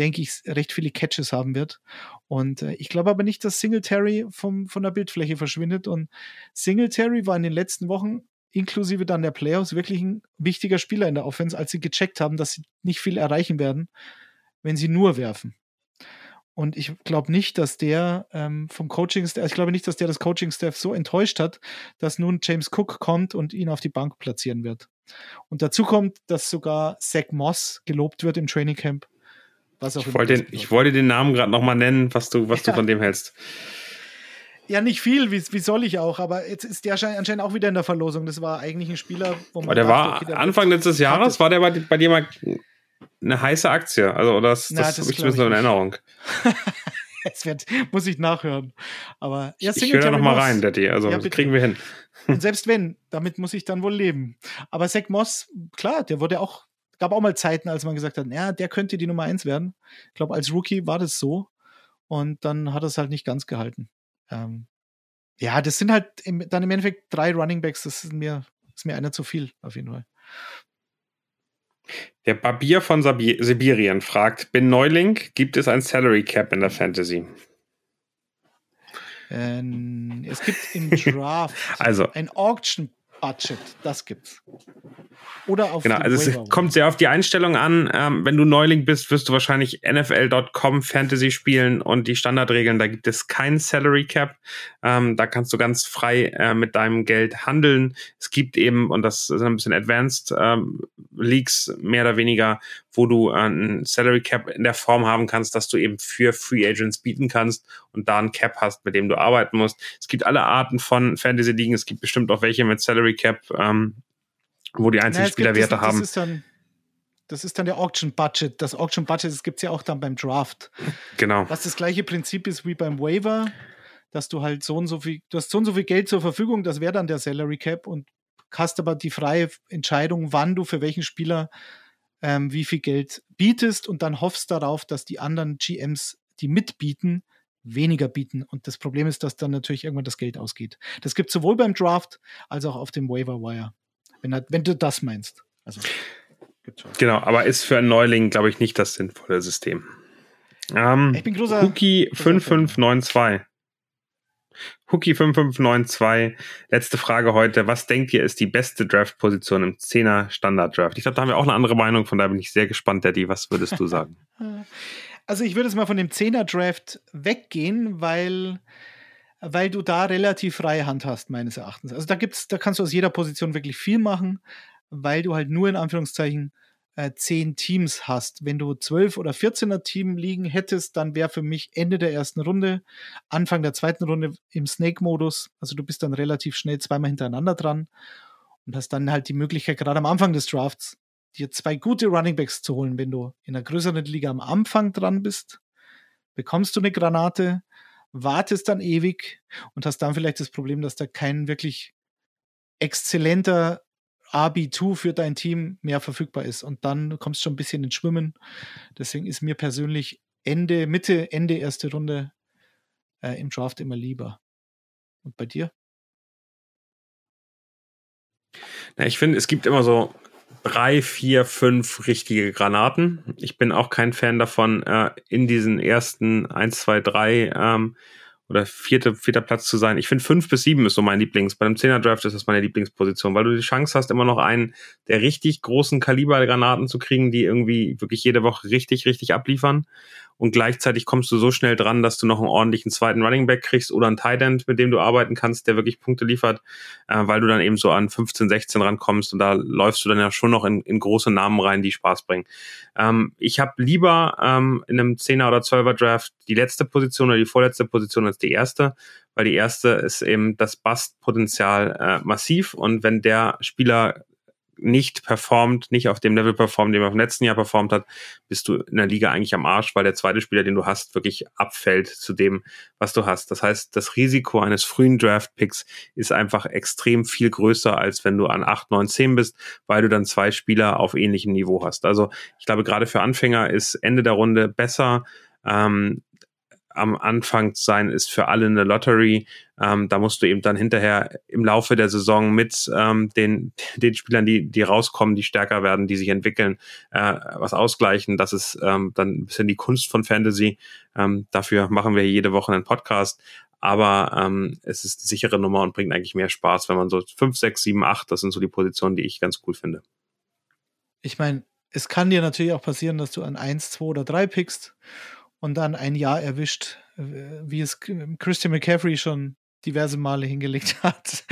denke ich, recht viele Catches haben wird. Und äh, ich glaube aber nicht, dass Singletary vom, von der Bildfläche verschwindet. Und Singletary war in den letzten Wochen, inklusive dann der Playoffs, wirklich ein wichtiger Spieler in der Offense, als sie gecheckt haben, dass sie nicht viel erreichen werden, wenn sie nur werfen. Und ich glaube nicht, dass der ähm, vom Coaching, ich glaube nicht, dass der das Coaching-Staff so enttäuscht hat, dass nun James Cook kommt und ihn auf die Bank platzieren wird. Und dazu kommt, dass sogar Zach Moss gelobt wird im Training Camp. Was auch ich, wollte den, ich wollte den Namen gerade nochmal nennen, was du, was ja. du von dem hältst. Ja, nicht viel, wie, wie soll ich auch, aber jetzt ist der anscheinend auch wieder in der Verlosung. Das war eigentlich ein Spieler, wo man. Aber der dachte, war okay, der Anfang letztes Jahres, war der bei, bei dir mal eine heiße Aktie. Also das, Na, das, das habe ich zumindest in Erinnerung. Jetzt wird, muss ich nachhören. Aber ja, ich höre noch mal rein, Daddy. Also ja, kriegen wir hin. Und selbst wenn, damit muss ich dann wohl leben. Aber Zach Moss, klar, der wurde auch, gab auch mal Zeiten, als man gesagt hat, ja, der könnte die Nummer eins werden. Ich glaube, als Rookie war das so. Und dann hat es halt nicht ganz gehalten. Ähm, ja, das sind halt im, dann im Endeffekt drei Running Backs. Das ist mir, ist mir einer zu viel, auf jeden Fall. Der Barbier von Sabi Sibirien fragt: Bin Neuling, gibt es ein Salary Cap in der Fantasy? Ähm, es gibt im Draft also, ein Auction Budget, das gibt's. Oder auf Genau, also es kommt sehr auf die Einstellung an. Ähm, wenn du Neuling bist, wirst du wahrscheinlich NFL.com Fantasy spielen und die Standardregeln, da gibt es kein Salary Cap. Ähm, da kannst du ganz frei äh, mit deinem Geld handeln. Es gibt eben, und das sind ein bisschen Advanced ähm, Leagues, mehr oder weniger, wo du äh, ein Salary Cap in der Form haben kannst, dass du eben für Free Agents bieten kannst und da ein Cap hast, mit dem du arbeiten musst. Es gibt alle Arten von Fantasy Ligen. Es gibt bestimmt auch welche mit Salary Cap, ähm, wo die einzelnen Spieler Werte haben. Das ist, dann, das ist dann der Auction Budget. Das Auction Budget, das gibt es ja auch dann beim Draft. Genau. Was das gleiche Prinzip ist wie beim Waiver, dass du halt so und so viel, du hast so und so viel Geld zur Verfügung, das wäre dann der Salary Cap und hast aber die freie Entscheidung, wann du für welchen Spieler ähm, wie viel Geld bietest und dann hoffst darauf, dass die anderen GMs, die mitbieten, weniger bieten. Und das Problem ist, dass dann natürlich irgendwann das Geld ausgeht. Das gibt es sowohl beim Draft als auch auf dem Waiver Wire. Wenn, wenn du das meinst. Also, genau, aber ist für einen Neuling, glaube ich, nicht das sinnvolle System. Ähm, ich bin großer. Cookie 5592 Hookie5592, letzte Frage heute. Was denkt ihr ist die beste Draft-Position im 10er Standard-Draft? Ich glaube, da haben wir auch eine andere Meinung, von daher bin ich sehr gespannt, Daddy. Was würdest du sagen? Also ich würde es mal von dem 10er-Draft weggehen, weil, weil du da relativ freie Hand hast, meines Erachtens. Also da gibt's, da kannst du aus jeder Position wirklich viel machen, weil du halt nur in Anführungszeichen äh, zehn Teams hast. Wenn du zwölf oder 14er Team liegen hättest, dann wäre für mich Ende der ersten Runde, Anfang der zweiten Runde im Snake-Modus. Also du bist dann relativ schnell zweimal hintereinander dran und hast dann halt die Möglichkeit, gerade am Anfang des Drafts, dir zwei gute Runningbacks zu holen. Wenn du in einer größeren Liga am Anfang dran bist, bekommst du eine Granate, wartest dann ewig und hast dann vielleicht das Problem, dass da kein wirklich exzellenter RB2 für dein Team mehr verfügbar ist. Und dann kommst du schon ein bisschen ins Schwimmen. Deswegen ist mir persönlich Ende, Mitte, Ende erste Runde äh, im Draft immer lieber. Und bei dir? Na, ich finde, es gibt immer so drei, vier, fünf richtige Granaten. Ich bin auch kein Fan davon, äh, in diesen ersten eins, zwei, drei ähm, oder vierte, vierter Platz zu sein. Ich finde fünf bis sieben ist so mein Lieblings. Bei einem Zehner Draft ist das meine Lieblingsposition, weil du die Chance hast, immer noch einen der richtig großen Kaliber Granaten zu kriegen, die irgendwie wirklich jede Woche richtig, richtig abliefern und gleichzeitig kommst du so schnell dran, dass du noch einen ordentlichen zweiten Running Back kriegst oder einen Tight End, mit dem du arbeiten kannst, der wirklich Punkte liefert, äh, weil du dann eben so an 15, 16 rankommst und da läufst du dann ja schon noch in, in große Namen rein, die Spaß bringen. Ähm, ich habe lieber ähm, in einem 10er oder 12er Draft die letzte Position oder die vorletzte Position als die erste, weil die erste ist eben das Bust-Potenzial äh, massiv und wenn der Spieler nicht performt, nicht auf dem Level performt, dem er im letzten Jahr performt hat, bist du in der Liga eigentlich am Arsch, weil der zweite Spieler, den du hast, wirklich abfällt zu dem, was du hast. Das heißt, das Risiko eines frühen Draft-Picks ist einfach extrem viel größer, als wenn du an 8, 9, 10 bist, weil du dann zwei Spieler auf ähnlichem Niveau hast. Also ich glaube, gerade für Anfänger ist Ende der Runde besser. Ähm, am Anfang sein ist für alle eine Lottery. Ähm, da musst du eben dann hinterher im Laufe der Saison mit ähm, den, den Spielern, die, die rauskommen, die stärker werden, die sich entwickeln, äh, was ausgleichen. Das ist ähm, dann ein bisschen die Kunst von Fantasy. Ähm, dafür machen wir jede Woche einen Podcast. Aber ähm, es ist eine sichere Nummer und bringt eigentlich mehr Spaß, wenn man so 5, 6, 7, 8, das sind so die Positionen, die ich ganz cool finde. Ich meine, es kann dir natürlich auch passieren, dass du an 1, 2 oder 3 pickst und dann ein Jahr erwischt, äh, wie es Christian McCaffrey schon diverse Male hingelegt hat.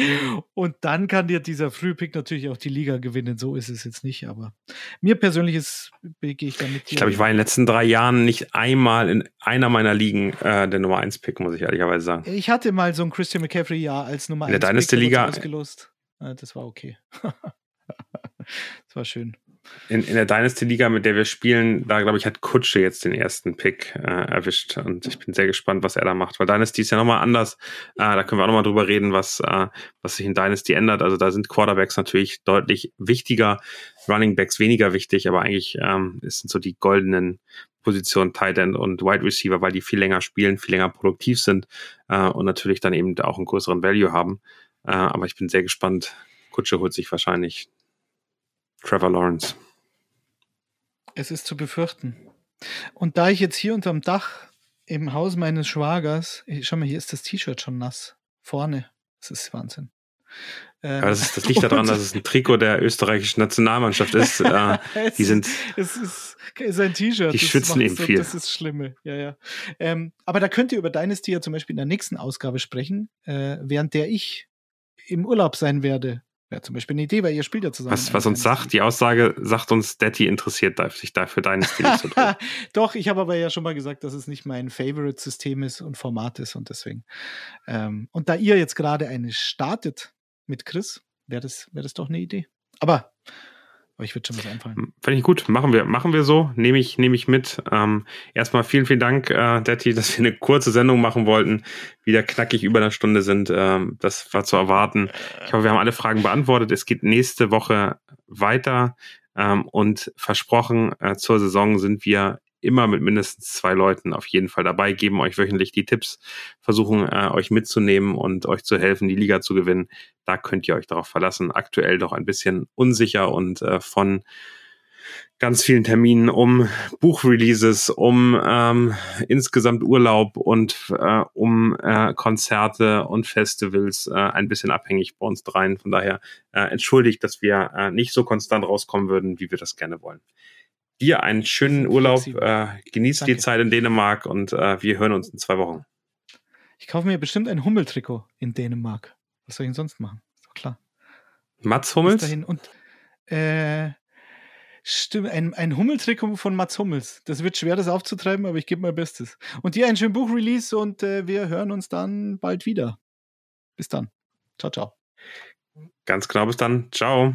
Und dann kann dir dieser Frühpick natürlich auch die Liga gewinnen. So ist es jetzt nicht, aber mir persönlich ist, gehe ich damit. Ich glaube, ich war in den letzten drei Jahren nicht einmal in einer meiner Ligen äh, der Nummer 1 Pick, muss ich ehrlicherweise sagen. Ich hatte mal so ein Christian McCaffrey Jahr als Nummer 1 in der Dynasty Liga ausgelost. Das war okay. das war schön. In, in der Dynasty-Liga, mit der wir spielen, da glaube ich, hat Kutsche jetzt den ersten Pick äh, erwischt. Und ich bin sehr gespannt, was er da macht. Weil Dynasty ist ja nochmal anders. Äh, da können wir auch nochmal drüber reden, was, äh, was sich in Dynasty ändert. Also da sind Quarterbacks natürlich deutlich wichtiger, Running Backs weniger wichtig, aber eigentlich ähm, sind so die goldenen Positionen Tight End und Wide Receiver, weil die viel länger spielen, viel länger produktiv sind äh, und natürlich dann eben auch einen größeren Value haben. Äh, aber ich bin sehr gespannt. Kutsche holt sich wahrscheinlich Trevor Lawrence. Es ist zu befürchten. Und da ich jetzt hier unterm Dach im Haus meines Schwagers, schau mal, hier ist das T-Shirt schon nass. Vorne. Das ist Wahnsinn. Ähm, das, ist, das liegt daran, dass es ein Trikot der österreichischen Nationalmannschaft ist. Äh, die sind. Es ist, ist ein T-Shirt. Die schützen eben so, viel. Das ist Schlimme. Ja, ja. Ähm, aber da könnt ihr über Dynasty ja zum Beispiel in der nächsten Ausgabe sprechen, äh, während der ich im Urlaub sein werde. Wäre zum Beispiel eine Idee, weil ihr spielt ja zusammen. Was, was uns sagt, die Aussage sagt uns, Daddy interessiert sich dafür deine Stile zu tun. Doch, ich habe aber ja schon mal gesagt, dass es nicht mein Favorite-System ist und Format ist und deswegen. Ähm, und da ihr jetzt gerade eine startet mit Chris, wäre das, wär das doch eine Idee. Aber aber ich würde schon was einfallen. Finde ich gut. Machen wir, machen wir so. Nehme ich, nehme ich mit. Ähm, erstmal vielen, vielen Dank, äh, Detti, dass wir eine kurze Sendung machen wollten. Wieder knackig über eine Stunde sind. Ähm, das war zu erwarten. Ich hoffe, wir haben alle Fragen beantwortet. Es geht nächste Woche weiter. Ähm, und versprochen, äh, zur Saison sind wir immer mit mindestens zwei Leuten auf jeden Fall dabei, geben euch wöchentlich die Tipps, versuchen äh, euch mitzunehmen und euch zu helfen, die Liga zu gewinnen. Da könnt ihr euch darauf verlassen. Aktuell doch ein bisschen unsicher und äh, von ganz vielen Terminen um Buchreleases, um ähm, insgesamt Urlaub und äh, um äh, Konzerte und Festivals äh, ein bisschen abhängig bei uns dreien. Von daher äh, entschuldigt, dass wir äh, nicht so konstant rauskommen würden, wie wir das gerne wollen dir einen schönen Urlaub. Äh, genieß Danke. die Zeit in Dänemark und äh, wir hören uns in zwei Wochen. Ich kaufe mir bestimmt ein Hummeltrikot in Dänemark. Was soll ich denn sonst machen? Ist doch klar. Mats Hummels? Dahin. Und äh, stimmt, ein, ein Hummeltrikot von Mats Hummels. Das wird schwer, das aufzutreiben, aber ich gebe mein Bestes. Und dir ein schönes Buch-Release und äh, wir hören uns dann bald wieder. Bis dann. Ciao, ciao. Ganz genau, bis dann. Ciao.